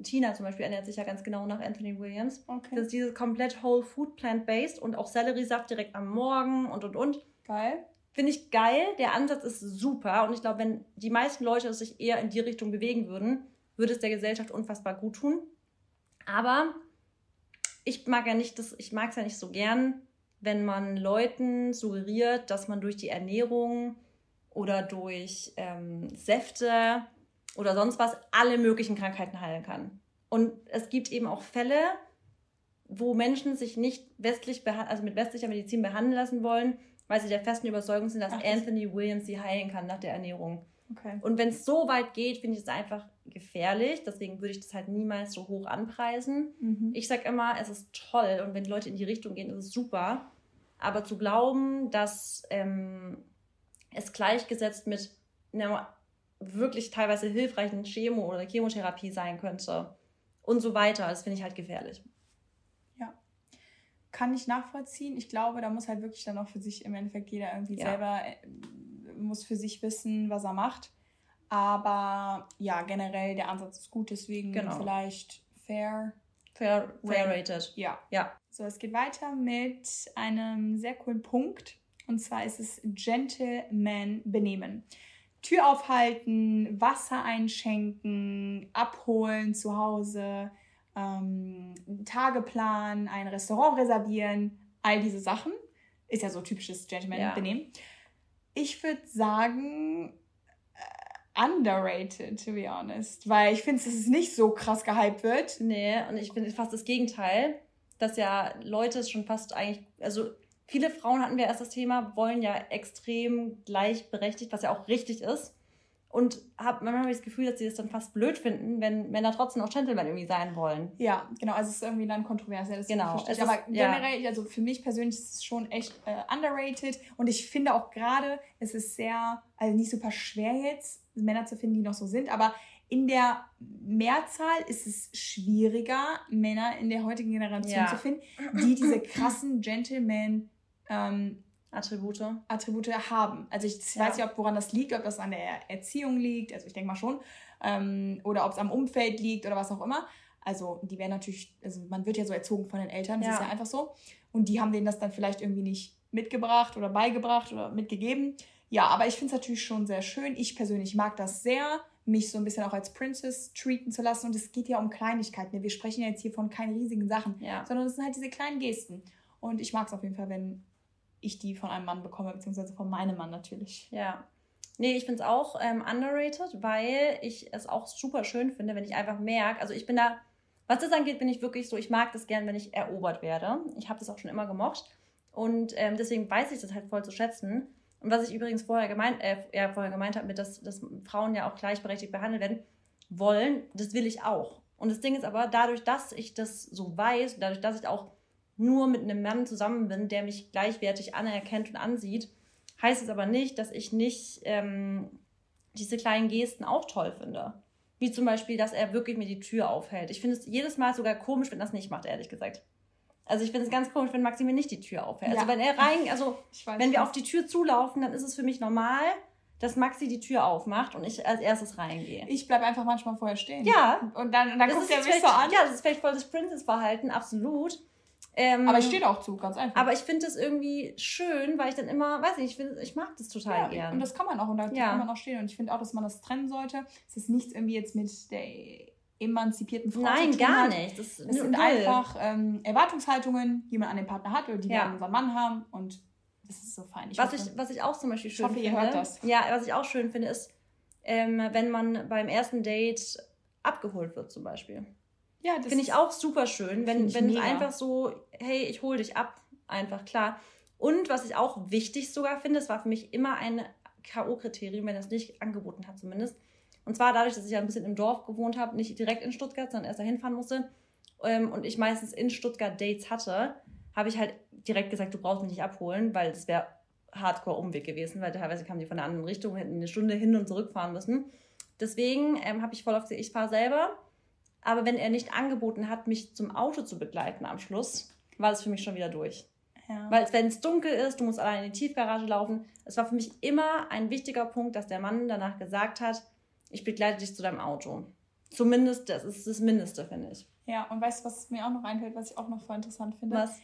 Tina zum Beispiel ernährt sich ja ganz genau nach Anthony Williams. Okay. Das ist dieses komplett Whole Food Plant-Based und auch Selleriesaft direkt am Morgen und und und. Geil. Finde ich geil. Der Ansatz ist super und ich glaube, wenn die meisten Leute sich eher in die Richtung bewegen würden, würde es der Gesellschaft unfassbar gut tun. Aber ich mag ja nicht das, ich mag es ja nicht so gern, wenn man Leuten suggeriert, dass man durch die Ernährung oder durch ähm, Säfte oder sonst was alle möglichen Krankheiten heilen kann. Und es gibt eben auch Fälle, wo Menschen sich nicht westlich, also mit westlicher Medizin behandeln lassen wollen, weil sie der festen Überzeugung sind, dass Ach, Anthony Williams sie heilen kann nach der Ernährung. Okay. Und wenn es so weit geht, finde ich es einfach gefährlich. Deswegen würde ich das halt niemals so hoch anpreisen. Mhm. Ich sage immer, es ist toll und wenn die Leute in die Richtung gehen, ist es super. Aber zu glauben, dass ähm, es gleichgesetzt mit einer wirklich teilweise hilfreichen Chemo- oder Chemotherapie sein könnte und so weiter. Das finde ich halt gefährlich. Ja. Kann ich nachvollziehen. Ich glaube, da muss halt wirklich dann auch für sich im Endeffekt jeder irgendwie ja. selber, äh, muss für sich wissen, was er macht. Aber ja, generell der Ansatz ist gut, deswegen genau. vielleicht fair. Fair, fair rated. Ja. ja. So, es geht weiter mit einem sehr coolen Punkt. Und zwar ist es Gentleman Benehmen. Tür aufhalten, Wasser einschenken, abholen zu Hause, ähm, Tageplan, ein Restaurant reservieren, all diese Sachen. Ist ja so typisches Gentleman-Benehmen. Ja. Ich würde sagen, underrated, to be honest. Weil ich finde, dass es nicht so krass gehypt wird. Nee, und ich finde fast das Gegenteil, dass ja Leute es schon fast eigentlich, also Viele Frauen hatten wir erst das Thema, wollen ja extrem gleichberechtigt, was ja auch richtig ist. Und hab, manchmal habe ich das Gefühl, dass sie das dann fast blöd finden, wenn Männer trotzdem auch Gentlemen irgendwie sein wollen. Ja, genau. Also es ist irgendwie dann kontrovers. Ja, genau. Ist, Aber generell, ja. also für mich persönlich ist es schon echt äh, underrated. Und ich finde auch gerade, es ist sehr, also nicht super schwer jetzt, Männer zu finden, die noch so sind. Aber in der Mehrzahl ist es schwieriger, Männer in der heutigen Generation ja. zu finden, die diese krassen Gentlemen ähm, Attribute. Attribute haben. Also ich ja. weiß ob woran das liegt, ob das an der Erziehung liegt, also ich denke mal schon, ähm, oder ob es am Umfeld liegt oder was auch immer. Also die werden natürlich, also man wird ja so erzogen von den Eltern, das ja. ist ja einfach so. Und die haben denen das dann vielleicht irgendwie nicht mitgebracht oder beigebracht oder mitgegeben. Ja, aber ich finde es natürlich schon sehr schön. Ich persönlich mag das sehr, mich so ein bisschen auch als Princess treaten zu lassen. Und es geht ja um Kleinigkeiten. Wir sprechen ja jetzt hier von keinen riesigen Sachen, ja. sondern es sind halt diese kleinen Gesten. Und ich mag es auf jeden Fall, wenn ich die von einem Mann bekomme, beziehungsweise von meinem Mann natürlich. Ja. Nee, ich finde es auch ähm, underrated, weil ich es auch super schön finde, wenn ich einfach merke, also ich bin da, was das angeht, bin ich wirklich so, ich mag das gern, wenn ich erobert werde. Ich habe das auch schon immer gemocht. Und ähm, deswegen weiß ich das halt voll zu schätzen. Und was ich übrigens vorher gemeint, äh, ja, vorher gemeint habe, mit dass, dass Frauen ja auch gleichberechtigt behandelt werden wollen, das will ich auch. Und das Ding ist aber, dadurch, dass ich das so weiß, dadurch, dass ich auch nur mit einem Mann zusammen bin, der mich gleichwertig anerkennt und ansieht, heißt es aber nicht, dass ich nicht ähm, diese kleinen Gesten auch toll finde. Wie zum Beispiel, dass er wirklich mir die Tür aufhält. Ich finde es jedes Mal sogar komisch, wenn das nicht macht, ehrlich gesagt. Also ich finde es ganz komisch, wenn Maxi mir nicht die Tür aufhält. Also ja. Also wenn er rein, also wenn wir auf die Tür zulaufen, dann ist es für mich normal, dass Maxi die Tür aufmacht und ich als erstes reingehe. Ich bleibe einfach manchmal vorher stehen. Ja. Und dann, und dann guckt er mich so an. Ja, das ist vielleicht voll das Princess-Verhalten, absolut. Ähm, aber ich stehe da auch zu, ganz einfach. Aber ich finde das irgendwie schön, weil ich dann immer, weiß nicht, ich, find, ich mag das total ja, gern. Und das kann man auch, und da Ja. kann man auch stehen. Und ich finde auch, dass man das trennen sollte. Es ist nichts irgendwie jetzt mit der emanzipierten Frau Nein, zu tun gar hat. nicht. Das Es sind einfach ähm, Erwartungshaltungen, die man an den Partner hat oder die wir Ja. an unseren Mann haben. Und das ist so fein. was, hoffe- ich, was ich auch zum Beispiel schön hoffe, finde. das. Ja, was ich auch schön finde, ist, ähm, wenn man beim ersten Date abgeholt wird, zum Beispiel. ja, das Finde ich auch super schön, wenn, ich wenn es mega. einfach so, hey, ich hole dich ab, einfach klar. Und was ich auch wichtig sogar finde, es war für mich immer ein K.O.-Kriterium, wenn er es nicht angeboten hat zumindest. Und zwar dadurch, dass ich ja ein bisschen im Dorf gewohnt habe, nicht direkt in Stuttgart, sondern erst dahin fahren musste ähm, und ich meistens in Stuttgart Dates hatte, habe ich halt direkt gesagt, du brauchst mich nicht abholen, weil das wäre Hardcore-Umweg gewesen, weil teilweise kamen die von einer anderen Richtung und hätten eine Stunde hin und zurück fahren müssen. Deswegen ähm, habe ich voll oft gesagt, ich fahre selber. Aber wenn er nicht angeboten hat, mich zum Auto zu begleiten am Schluss, war das für mich schon wieder durch. ja. Weil wenn es dunkel ist, du musst allein in die Tiefgarage laufen. Es war für mich immer ein wichtiger Punkt, dass der Mann danach gesagt hat, ich begleite dich zu deinem Auto. Zumindest, das ist das Mindeste, finde ich. ja, und weißt du, was mir auch noch einfällt, was ich auch noch voll interessant finde? Was?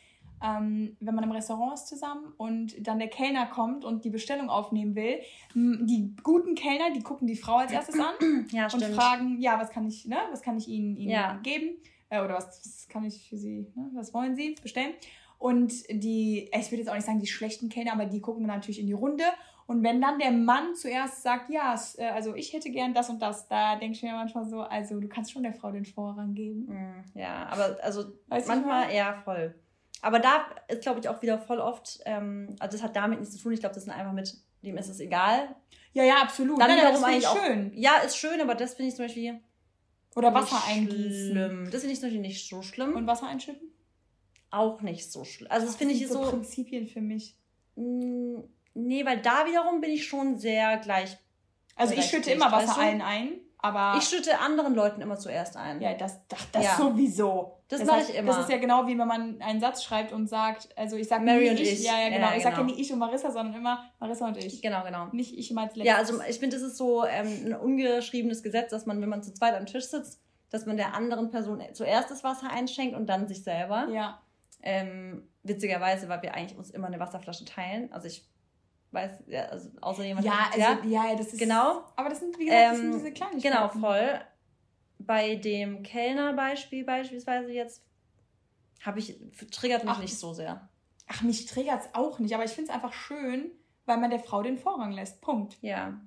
ähm, wenn man im Restaurant ist zusammen und dann der Kellner kommt und die Bestellung aufnehmen will, die guten Kellner, die gucken die Frau als erstes an Ja, und fragen, ja, was kann ich, ne, was kann ich Ihnen, Ihnen Ja. geben? Äh, oder was, was kann ich für Sie, ne, was wollen Sie bestellen? Und die, ich würde jetzt auch nicht sagen, die schlechten Kellner, aber die gucken dann natürlich in die Runde. Und wenn dann der Mann zuerst sagt, ja, äh, also ich hätte gern das und das, da denke ich mir manchmal so, also du kannst schon der Frau den Vorrang geben. Mm, Ja, aber also Weißt manchmal eher voll. Aber da ist, glaube ich, auch wieder voll oft, ähm, also das hat damit nichts zu tun. Ich glaube, das ist einfach mit, dem ist es egal. Ja, ja, absolut. Dann Nein, wiederum das eigentlich auch- schön. Ja, ist schön, aber das finde ich zum Beispiel Oder Wasser eingießen. schlimm. Das finde ich zum Beispiel nicht so schlimm. Und Wasser einschütten? auch nicht so schlimm. Also das finde ich sind so, Prinzipien für mich. Mm, nee, weil da wiederum bin ich schon sehr gleich. Also ich schütte immer Wasser allen ein, aber Ich schütte anderen Leuten immer zuerst ein. ja, das, das, das Ja. sowieso. Das Das mache heißt, ich immer. Das ist ja genau wie wenn man einen Satz schreibt und sagt, also ich sage Mary nie und ich, ich. ja, ja, genau. Ja, ich sage ja genau. nie ich und Marissa, sondern immer Marissa und ich. Genau, genau. Nicht ich immer als letztes. Ja, also ich finde, das ist so ähm, ein ungeschriebenes Gesetz, dass man, wenn man zu zweit am Tisch sitzt, dass man der anderen Person zuerst das Wasser einschenkt und dann sich selber. ja. Ähm, witzigerweise, weil wir eigentlich uns immer eine Wasserflasche teilen. Also ich weiß, ja, also außer jemand. Ja, also, ja, ja, das ist. genau. Aber das sind, wie gesagt, Ähm, diese Kleinigkeiten. Genau, voll. Bei dem Kellnerbeispiel beispielsweise jetzt habe ich triggert mich Ach. nicht so sehr. Ach, mich triggert es auch nicht, aber ich finde es einfach schön, weil man der Frau den Vorrang lässt. Punkt. Ja.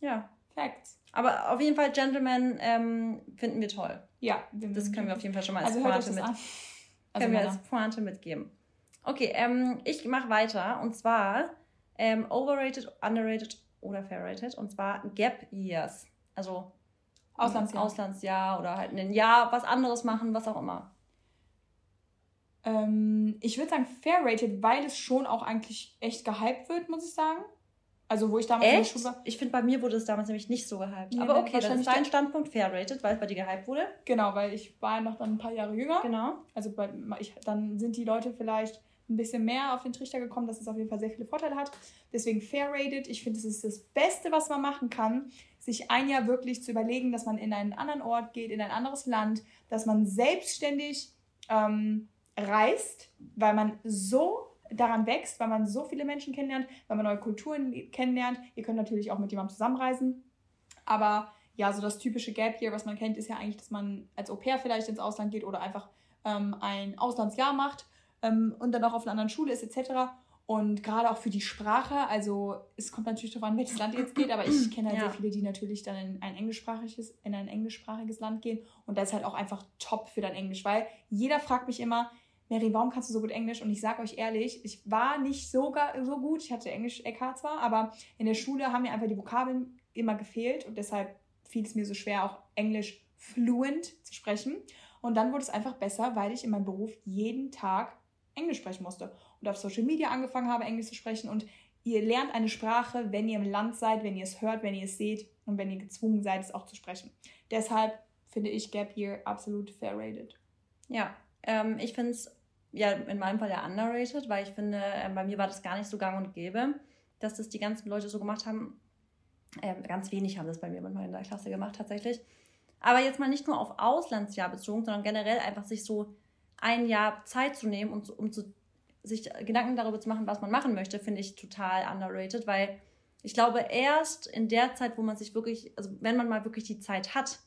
Ja. Facts. Aber auf jeden Fall Gentleman ähm, finden wir toll. Ja, Das können wir auf jeden Fall schon mal als Also hört euch Pointe mit. Also können wir als Pointe mitgeben. Okay, ähm, ich mache weiter und zwar ähm, overrated, underrated oder fairrated und zwar Gap Years. Also Auslandsjahr. Auslandsjahr oder halt ein Jahr was anderes machen, was auch immer. Ähm, ich würde sagen fair rated, weil es schon auch eigentlich echt gehypt wird, muss ich sagen. Also wo ich damals in der Echt? Schule war. Ich finde, bei mir wurde es damals nämlich nicht so gehypt. Nee, Aber okay, dann ist dein Standpunkt fair rated, weil es bei dir gehypt wurde. Genau, weil ich war ja noch dann ein paar Jahre jünger. Genau. Also bei, ich, dann sind die Leute vielleicht ein bisschen mehr auf den Trichter gekommen, dass es auf jeden Fall sehr viele Vorteile hat. Deswegen fair rated. Ich finde, es ist das Beste, was man machen kann, sich ein Jahr wirklich zu überlegen, dass man in einen anderen Ort geht, in ein anderes Land, dass man selbstständig ähm, reist, weil man so daran wächst, weil man so viele Menschen kennenlernt, weil man neue Kulturen kennenlernt. Ihr könnt natürlich auch mit jemandem zusammenreisen. Aber ja, so das typische Gap Year, was man kennt, ist ja eigentlich, dass man als Au pair vielleicht ins Ausland geht oder einfach ähm, ein Auslandsjahr macht ähm, und dann auch auf einer anderen Schule ist etc. Und gerade auch für die Sprache, also es kommt natürlich darauf an, welches Land jetzt geht, aber ich kenne halt Ja. sehr viele, die natürlich dann in ein englischsprachiges, in ein englischsprachiges Land gehen und das ist halt auch einfach top für dein Englisch, weil jeder fragt mich immer, Mary, warum kannst du so gut Englisch? Und ich sage euch ehrlich, ich war nicht so, so gut. Ich hatte Englisch EK zwar, aber in der Schule haben mir einfach die Vokabeln immer gefehlt und deshalb fiel es mir so schwer, auch Englisch fluent zu sprechen. Und dann wurde es einfach besser, weil ich in meinem Beruf jeden Tag Englisch sprechen musste und auf Social Media angefangen habe, Englisch zu sprechen. Und ihr lernt eine Sprache, wenn ihr im Land seid, wenn ihr es hört, wenn ihr es seht und wenn ihr gezwungen seid, es auch zu sprechen. Deshalb finde ich Gap Year absolut fair rated. Ja, ähm, ich finde es ja in meinem Fall ja underrated, weil ich finde, ähm, bei mir war das gar nicht so gang und gäbe, dass das die ganzen Leute so gemacht haben. Ähm, ganz wenig haben das bei mir manchmal in der Klasse gemacht tatsächlich. Aber jetzt mal nicht nur auf Auslandsjahr bezogen, sondern generell einfach sich so ein Jahr Zeit zu nehmen, und, um zu, sich Gedanken darüber zu machen, was man machen möchte, finde ich total underrated, weil ich glaube, erst in der Zeit, wo man sich wirklich, also wenn man mal wirklich die Zeit hat,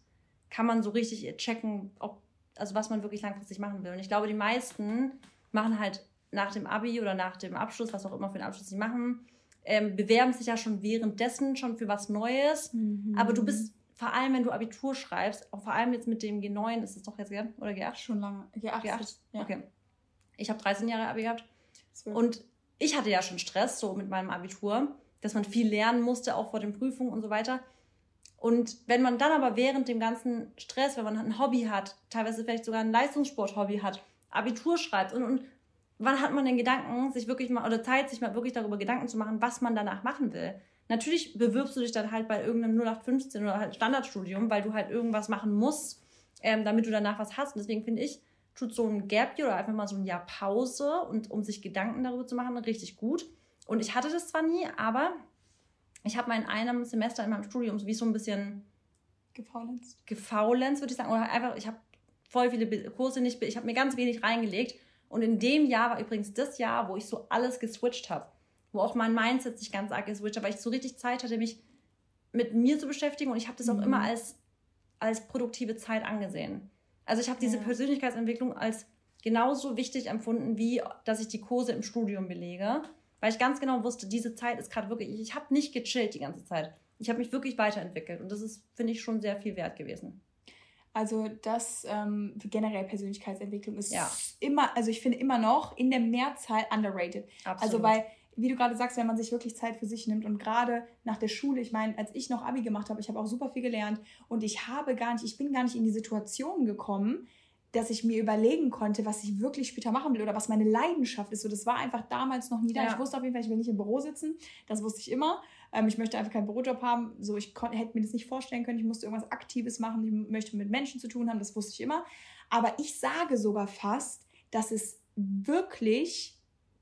kann man so richtig checken, ob, also was man wirklich langfristig machen will. Und ich glaube, die meisten machen halt nach dem Abi oder nach dem Abschluss, was auch immer für einen Abschluss sie machen, ähm, bewerben sich ja schon währenddessen schon für was Neues. Mhm. Aber du bist vor allem, wenn du Abitur schreibst, auch vor allem jetzt mit dem G9, ist es doch jetzt G oder G8? Schon lange. G8. G8? Ja. Okay. Ich habe 13 Jahre Abi gehabt. 12. Und ich hatte ja schon Stress so mit meinem Abitur, dass man viel lernen musste, auch vor den Prüfungen und so weiter. Und wenn man dann aber während dem ganzen Stress, wenn man ein Hobby hat, teilweise vielleicht sogar ein Leistungssport-Hobby hat, Abitur schreibt und, und wann hat man den Gedanken, sich wirklich mal oder Zeit, sich mal wirklich darüber Gedanken zu machen, was man danach machen will? Natürlich bewirbst du dich dann halt bei irgendeinem 0815 oder halt Standardstudium, weil du halt irgendwas machen musst, ähm, damit du danach was hast. Und deswegen finde ich, tut so ein Gap Year oder einfach mal so ein Jahr Pause und um sich Gedanken darüber zu machen, richtig gut. Und ich hatte das zwar nie, aber ich habe mal in einem Semester in meinem Studium so wie so ein bisschen gefaulenzt. Gefaulenzt, würde ich sagen. Oder einfach, ich habe voll viele Kurse nicht, ich habe mir ganz wenig reingelegt. Und in dem Jahr war übrigens das Jahr, wo ich so alles geswitcht habe. Wo auch mein Mindset sich ganz arg geswitcht hat, weil ich so richtig Zeit hatte, mich mit mir zu beschäftigen. Und ich habe das auch mhm. immer als, als produktive Zeit angesehen. Also ich habe diese ja. Persönlichkeitsentwicklung als genauso wichtig empfunden, wie dass ich die Kurse im Studium belege weil ich ganz genau wusste, diese Zeit ist gerade wirklich, ich habe nicht gechillt die ganze Zeit. Ich habe mich wirklich weiterentwickelt und das ist, finde ich, schon sehr viel wert gewesen. Also das ähm, generell Persönlichkeitsentwicklung ist ja. immer, also ich finde immer noch in der Mehrzahl underrated. Absolut. Also weil, wie du gerade sagst, wenn man sich wirklich Zeit für sich nimmt und gerade nach der Schule, ich meine, als ich noch Abi gemacht habe, ich habe auch super viel gelernt und ich habe gar nicht, ich bin gar nicht in die Situation gekommen, dass ich mir überlegen konnte, was ich wirklich später machen will oder was meine Leidenschaft ist. So, das war einfach damals noch nie da. Ja. Ich wusste auf jeden Fall, ich will nicht im Büro sitzen. Das wusste ich immer. Ähm, ich möchte einfach keinen Bürojob haben. So, ich hätte mir das nicht vorstellen können. Ich musste irgendwas Aktives machen. Ich möchte mit Menschen zu tun haben. Das wusste ich immer. Aber ich sage sogar fast, dass es wirklich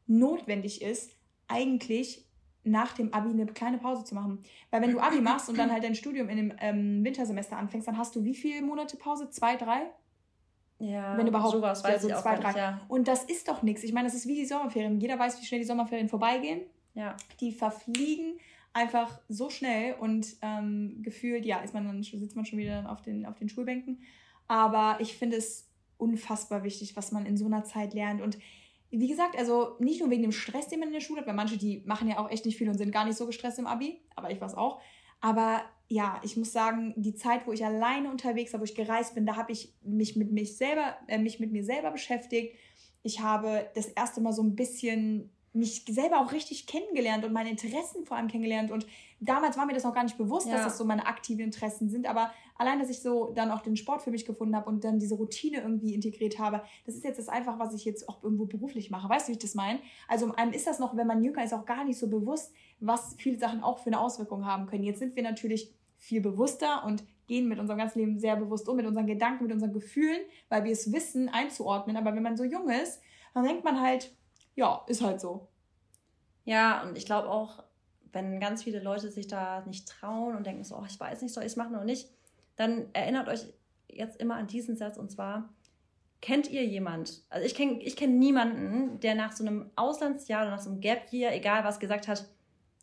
notwendig ist, eigentlich nach dem Abi eine kleine Pause zu machen. Weil wenn du Abi machst und dann halt dein Studium in dem ähm, Wintersemester anfängst, dann hast du wie viele Monate Pause? Zwei, drei? Ja, wenn überhaupt. Sowas weiß ja, so ich zwei, drei. Nicht, ja. Und das ist doch nichts. Ich meine, das ist wie die Sommerferien. Jeder weiß, wie schnell die Sommerferien vorbeigehen. Ja. Die verfliegen einfach so schnell und ähm, gefühlt, ja, ist man dann, sitzt man schon wieder auf den, auf den Schulbänken. Aber ich finde es unfassbar wichtig, was man in so einer Zeit lernt. Und wie gesagt, also nicht nur wegen dem Stress, den man in der Schule hat, weil manche, die machen ja auch echt nicht viel und sind gar nicht so gestresst im Abi, aber ich war es auch. Aber ja, ich muss sagen, die Zeit, wo ich alleine unterwegs war, wo ich gereist bin, da habe ich mich mit mich selber, äh, mich mit mir selber beschäftigt. Ich habe das erste Mal so ein bisschen mich selber auch richtig kennengelernt und meine Interessen vor allem kennengelernt. Und damals war mir das noch gar nicht bewusst, ja. dass das so meine aktiven Interessen sind. Aber allein, dass ich so dann auch den Sport für mich gefunden habe und dann diese Routine irgendwie integriert habe, das ist jetzt das einfach, was ich jetzt auch irgendwo beruflich mache. Weißt du, wie ich das meine? Also einem ist das noch, wenn man jünger ist, auch gar nicht so bewusst, was viele Sachen auch für eine Auswirkung haben können. Jetzt sind wir natürlich viel bewusster und gehen mit unserem ganzen Leben sehr bewusst um, mit unseren Gedanken, mit unseren Gefühlen, weil wir es wissen, einzuordnen. Aber wenn man so jung ist, dann denkt man halt, ja, ist halt so. Ja, und ich glaube auch, wenn ganz viele Leute sich da nicht trauen und denken so, oh, ich weiß nicht, soll ich es machen oder nicht, dann erinnert euch jetzt immer an diesen Satz und zwar, kennt ihr jemand? Also ich kenne ich kenn niemanden, der nach so einem Auslandsjahr oder nach so einem Gap Year, egal was, gesagt hat,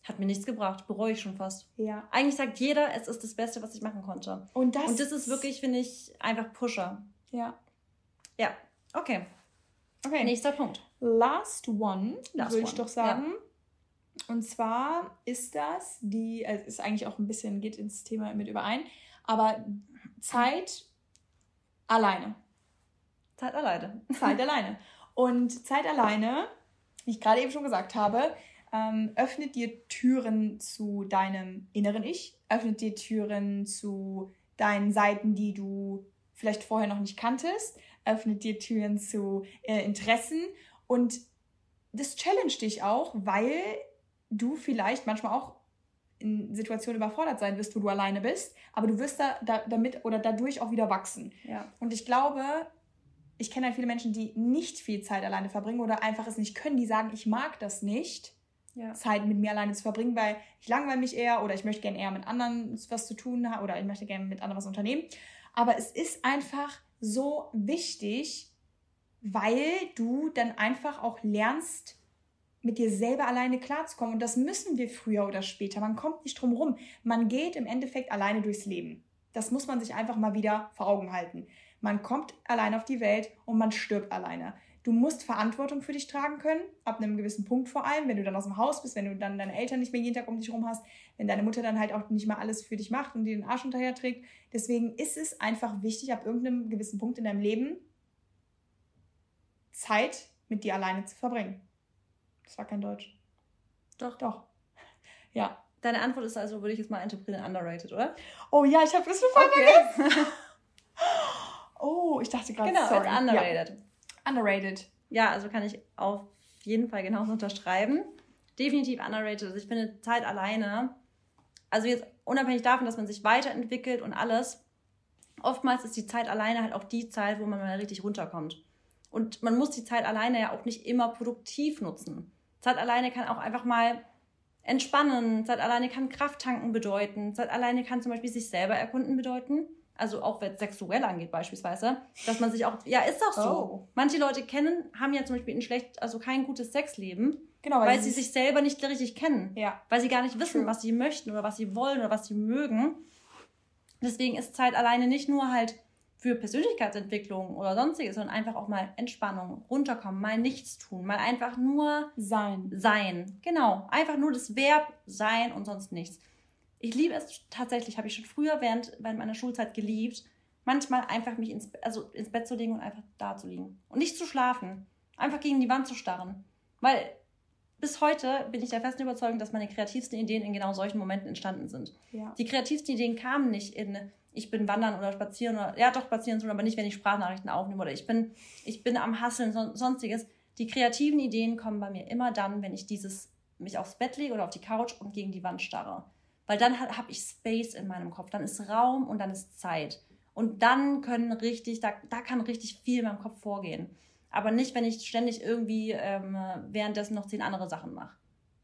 hat mir nichts gebracht, bereue ich schon fast. Ja. Eigentlich sagt jeder, es ist das Beste, was ich machen konnte. Und das, und das ist wirklich, finde ich, einfach Pusher. Ja. Ja, okay. Okay. Nächster Punkt. Last one, würde ich doch sagen. Ja. Und zwar ist das die, also ist eigentlich auch ein bisschen, geht ins Thema mit überein, aber Zeit alleine. Zeit alleine. Zeit alleine. Und Zeit alleine, wie ich gerade eben schon gesagt habe, ähm, öffnet dir Türen zu deinem inneren Ich, öffnet dir Türen zu deinen Seiten, die du vielleicht vorher noch nicht kanntest, öffnet dir Türen zu äh, Interessen und das challenge dich auch, weil du vielleicht manchmal auch in Situationen überfordert sein wirst, wo du alleine bist, aber du wirst da, da damit oder dadurch auch wieder wachsen. Ja. Und ich glaube, ich kenne halt viele Menschen, die nicht viel Zeit alleine verbringen oder einfach es nicht können, die sagen, ich mag das nicht ja. Zeit mit mir alleine zu verbringen, weil ich langweile mich eher oder ich möchte gerne eher mit anderen was zu tun haben oder ich möchte gerne mit anderen was unternehmen. Aber es ist einfach so wichtig, weil du dann einfach auch lernst, mit dir selber alleine klarzukommen. Und das müssen wir früher oder später. Man kommt nicht drum rum. Man geht im Endeffekt alleine durchs Leben. Das muss man sich einfach mal wieder vor Augen halten. Man kommt alleine auf die Welt und man stirbt alleine. Du musst Verantwortung für dich tragen können, ab einem gewissen Punkt vor allem, wenn du dann aus dem Haus bist, wenn du dann deine Eltern nicht mehr jeden Tag um dich rum hast, wenn deine Mutter dann halt auch nicht mehr alles für dich macht und dir den Arsch hinterher trägt. Deswegen ist es einfach wichtig, ab irgendeinem gewissen Punkt in deinem Leben Zeit mit dir alleine zu verbringen. Das war kein Deutsch. Doch. Doch. Ja. Deine Antwort ist also, würde ich jetzt mal interpretieren, underrated, oder? Oh ja, ich habe das voll okay. vergessen. oh, ich dachte gerade, genau, sorry. Genau, underrated. Ja. Underrated. Ja, also kann ich auf jeden Fall genauso unterschreiben. Definitiv underrated. Also ich finde Zeit alleine, also jetzt unabhängig davon, dass man sich weiterentwickelt und alles, oftmals ist die Zeit alleine halt auch die Zeit, wo man mal richtig runterkommt. Und man muss die Zeit alleine ja auch nicht immer produktiv nutzen. Zeit alleine kann auch einfach mal entspannen. Zeit alleine kann Kraft tanken bedeuten. Zeit alleine kann zum Beispiel sich selber erkunden bedeuten. Also auch wenn es sexuell angeht beispielsweise, dass man sich auch, ja ist doch so. Oh. Manche Leute kennen, haben ja zum Beispiel ein schlecht, also kein gutes Sexleben, genau, weil, weil sie sich selber nicht richtig kennen. Ja. Weil sie gar nicht wissen, True. was sie möchten oder was sie wollen oder was sie mögen. Deswegen ist Zeit alleine nicht nur halt für Persönlichkeitsentwicklung oder sonstiges, sondern einfach auch mal Entspannung, runterkommen, mal nichts tun, mal einfach nur sein. Sein. Genau. Einfach nur das Verb sein und sonst nichts. Ich liebe es tatsächlich, habe ich schon früher während, während meiner Schulzeit geliebt, manchmal einfach mich ins, also ins Bett zu legen und einfach da zu liegen. Und nicht zu schlafen. Einfach gegen die Wand zu starren. Weil bis heute bin ich der festen Überzeugung, dass meine kreativsten Ideen in genau solchen Momenten entstanden sind. Ja. Die kreativsten Ideen kamen nicht in ich bin wandern oder spazieren oder ja doch spazieren, aber nicht, wenn ich Sprachnachrichten aufnehme oder ich bin, ich bin am Hasseln, so, sonstiges. Die kreativen Ideen kommen bei mir immer dann, wenn ich dieses mich aufs Bett lege oder auf die Couch und gegen die Wand starre. Weil dann habe ich Space in meinem Kopf, dann ist Raum und dann ist Zeit. Und dann können richtig, da, da kann richtig viel in meinem Kopf vorgehen. Aber nicht, wenn ich ständig irgendwie ähm, währenddessen noch zehn andere Sachen mache.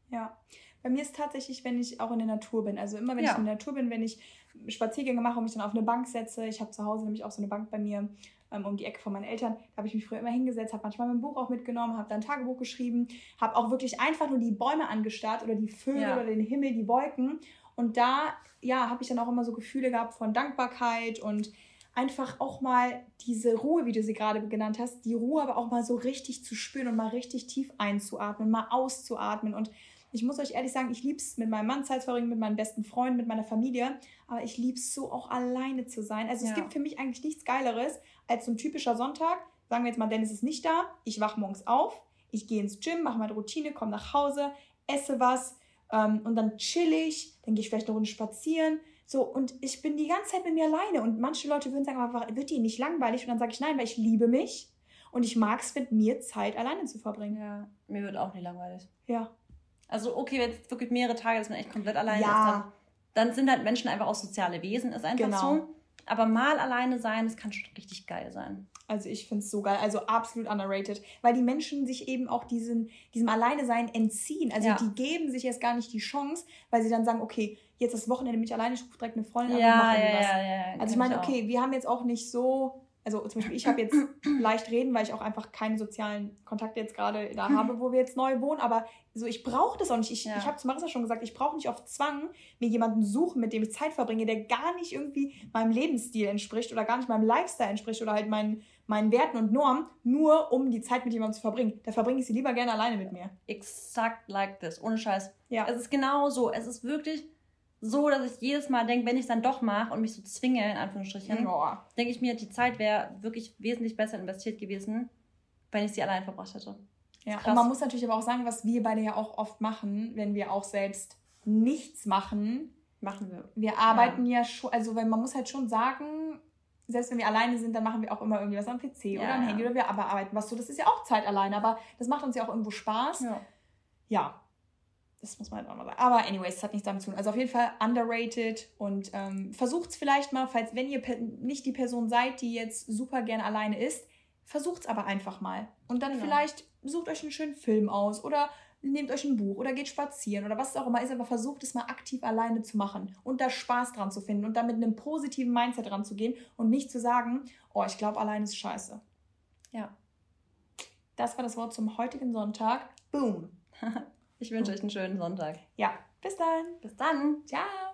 Ja, bei mir ist tatsächlich, wenn ich auch in der Natur bin. Also immer, wenn ja. ich in der Natur bin, wenn ich Spaziergänge mache und mich dann auf eine Bank setze. Ich habe zu Hause nämlich auch so eine Bank bei mir ähm, um die Ecke von meinen Eltern. Da habe ich mich früher immer hingesetzt, habe manchmal mein Buch auch mitgenommen, habe dann ein Tagebuch geschrieben, habe auch wirklich einfach nur die Bäume angestarrt oder die Vögel ja. oder den Himmel, die Wolken. Und da, ja, habe ich dann auch immer so Gefühle gehabt von Dankbarkeit und einfach auch mal diese Ruhe, wie du sie gerade genannt hast, die Ruhe aber auch mal so richtig zu spüren und mal richtig tief einzuatmen, mal auszuatmen und ich muss euch ehrlich sagen, ich liebe es, mit meinem Mann Zeit zu verbringen, mit meinen besten Freunden, mit meiner Familie. Aber ich liebe es so, auch alleine zu sein. Also ja. es gibt für mich eigentlich nichts Geileres als so ein typischer Sonntag. Sagen wir jetzt mal, Dennis ist nicht da. Ich wache morgens auf. Ich gehe ins Gym, mache meine Routine, komme nach Hause, esse was ähm, und dann chill ich. Dann gehe ich vielleicht eine Runde spazieren. So, und ich bin die ganze Zeit mit mir alleine. Und manche Leute würden sagen, aber wird dir nicht langweilig? Und dann sage ich, nein, weil ich liebe mich. Und ich mag es mit mir Zeit alleine zu verbringen. Ja, mir wird auch nicht langweilig. Ja. Also okay, wenn es wirklich mehrere Tage, dass man echt komplett alleine ja. ist, dann, sind halt Menschen einfach auch soziale Wesen, ist einfach genau. so. Aber mal alleine sein, das kann schon richtig geil sein. Also ich finde es so geil, also absolut underrated, weil die Menschen sich eben auch diesen, diesem Alleine-Sein entziehen. Also ja. die geben sich erst gar nicht die Chance, weil sie dann sagen, okay, jetzt das Wochenende bin ich alleine, ich rufe direkt eine Freundin ja, an und mache ja, was. Ja, ja, also ich meine, okay, wir haben jetzt auch nicht so also zum Beispiel ich habe jetzt leicht reden, weil ich auch einfach keine sozialen Kontakte jetzt gerade da habe, wo wir jetzt neu wohnen, aber so ich brauche das auch nicht. Ich, ja. ich habe zu Marissa schon gesagt, ich brauche nicht auf Zwang mir jemanden suchen, mit dem ich Zeit verbringe, der gar nicht irgendwie meinem Lebensstil entspricht oder gar nicht meinem Lifestyle entspricht oder halt meinen, meinen Werten und Normen, nur um die Zeit mit jemandem zu verbringen. Da verbringe ich sie lieber gerne alleine mit mir. Exakt like this, ohne Scheiß. Ja. Es ist genau so. Es ist wirklich so, dass ich jedes Mal denke, wenn ich es dann doch mache und mich so zwinge, in Anführungsstrichen, denke ich mir, die Zeit wäre wirklich wesentlich besser investiert gewesen, wenn ich sie allein verbracht hätte. Ja, und man muss natürlich aber auch sagen, was wir beide ja auch oft machen, wenn wir auch selbst nichts machen. Machen wir. Wir arbeiten ja, ja schon, also wenn man muss halt schon sagen, selbst wenn wir alleine sind, dann machen wir auch immer irgendwie was am PC ja, oder am Handy oder wir arbeiten was so. Das ist ja auch Zeit alleine, aber das macht uns ja auch irgendwo Spaß. Ja. ja das muss man halt auch mal sagen. Aber anyways, es hat nichts damit zu tun. Also auf jeden Fall underrated und ähm, versucht es vielleicht mal, falls wenn ihr nicht die Person seid, die jetzt super gern alleine ist, versucht es aber einfach mal. Und dann genau. vielleicht sucht euch einen schönen Film aus oder nehmt euch ein Buch oder geht spazieren oder was es auch immer ist, aber versucht es mal aktiv alleine zu machen und da Spaß dran zu finden und da mit einem positiven Mindset dran zu gehen und nicht zu sagen, oh, ich glaube, allein ist scheiße. Ja. Das war das Wort zum heutigen Sonntag. Boom. ich wünsche euch einen schönen Sonntag. Ja, bis dann. Bis dann. Ciao.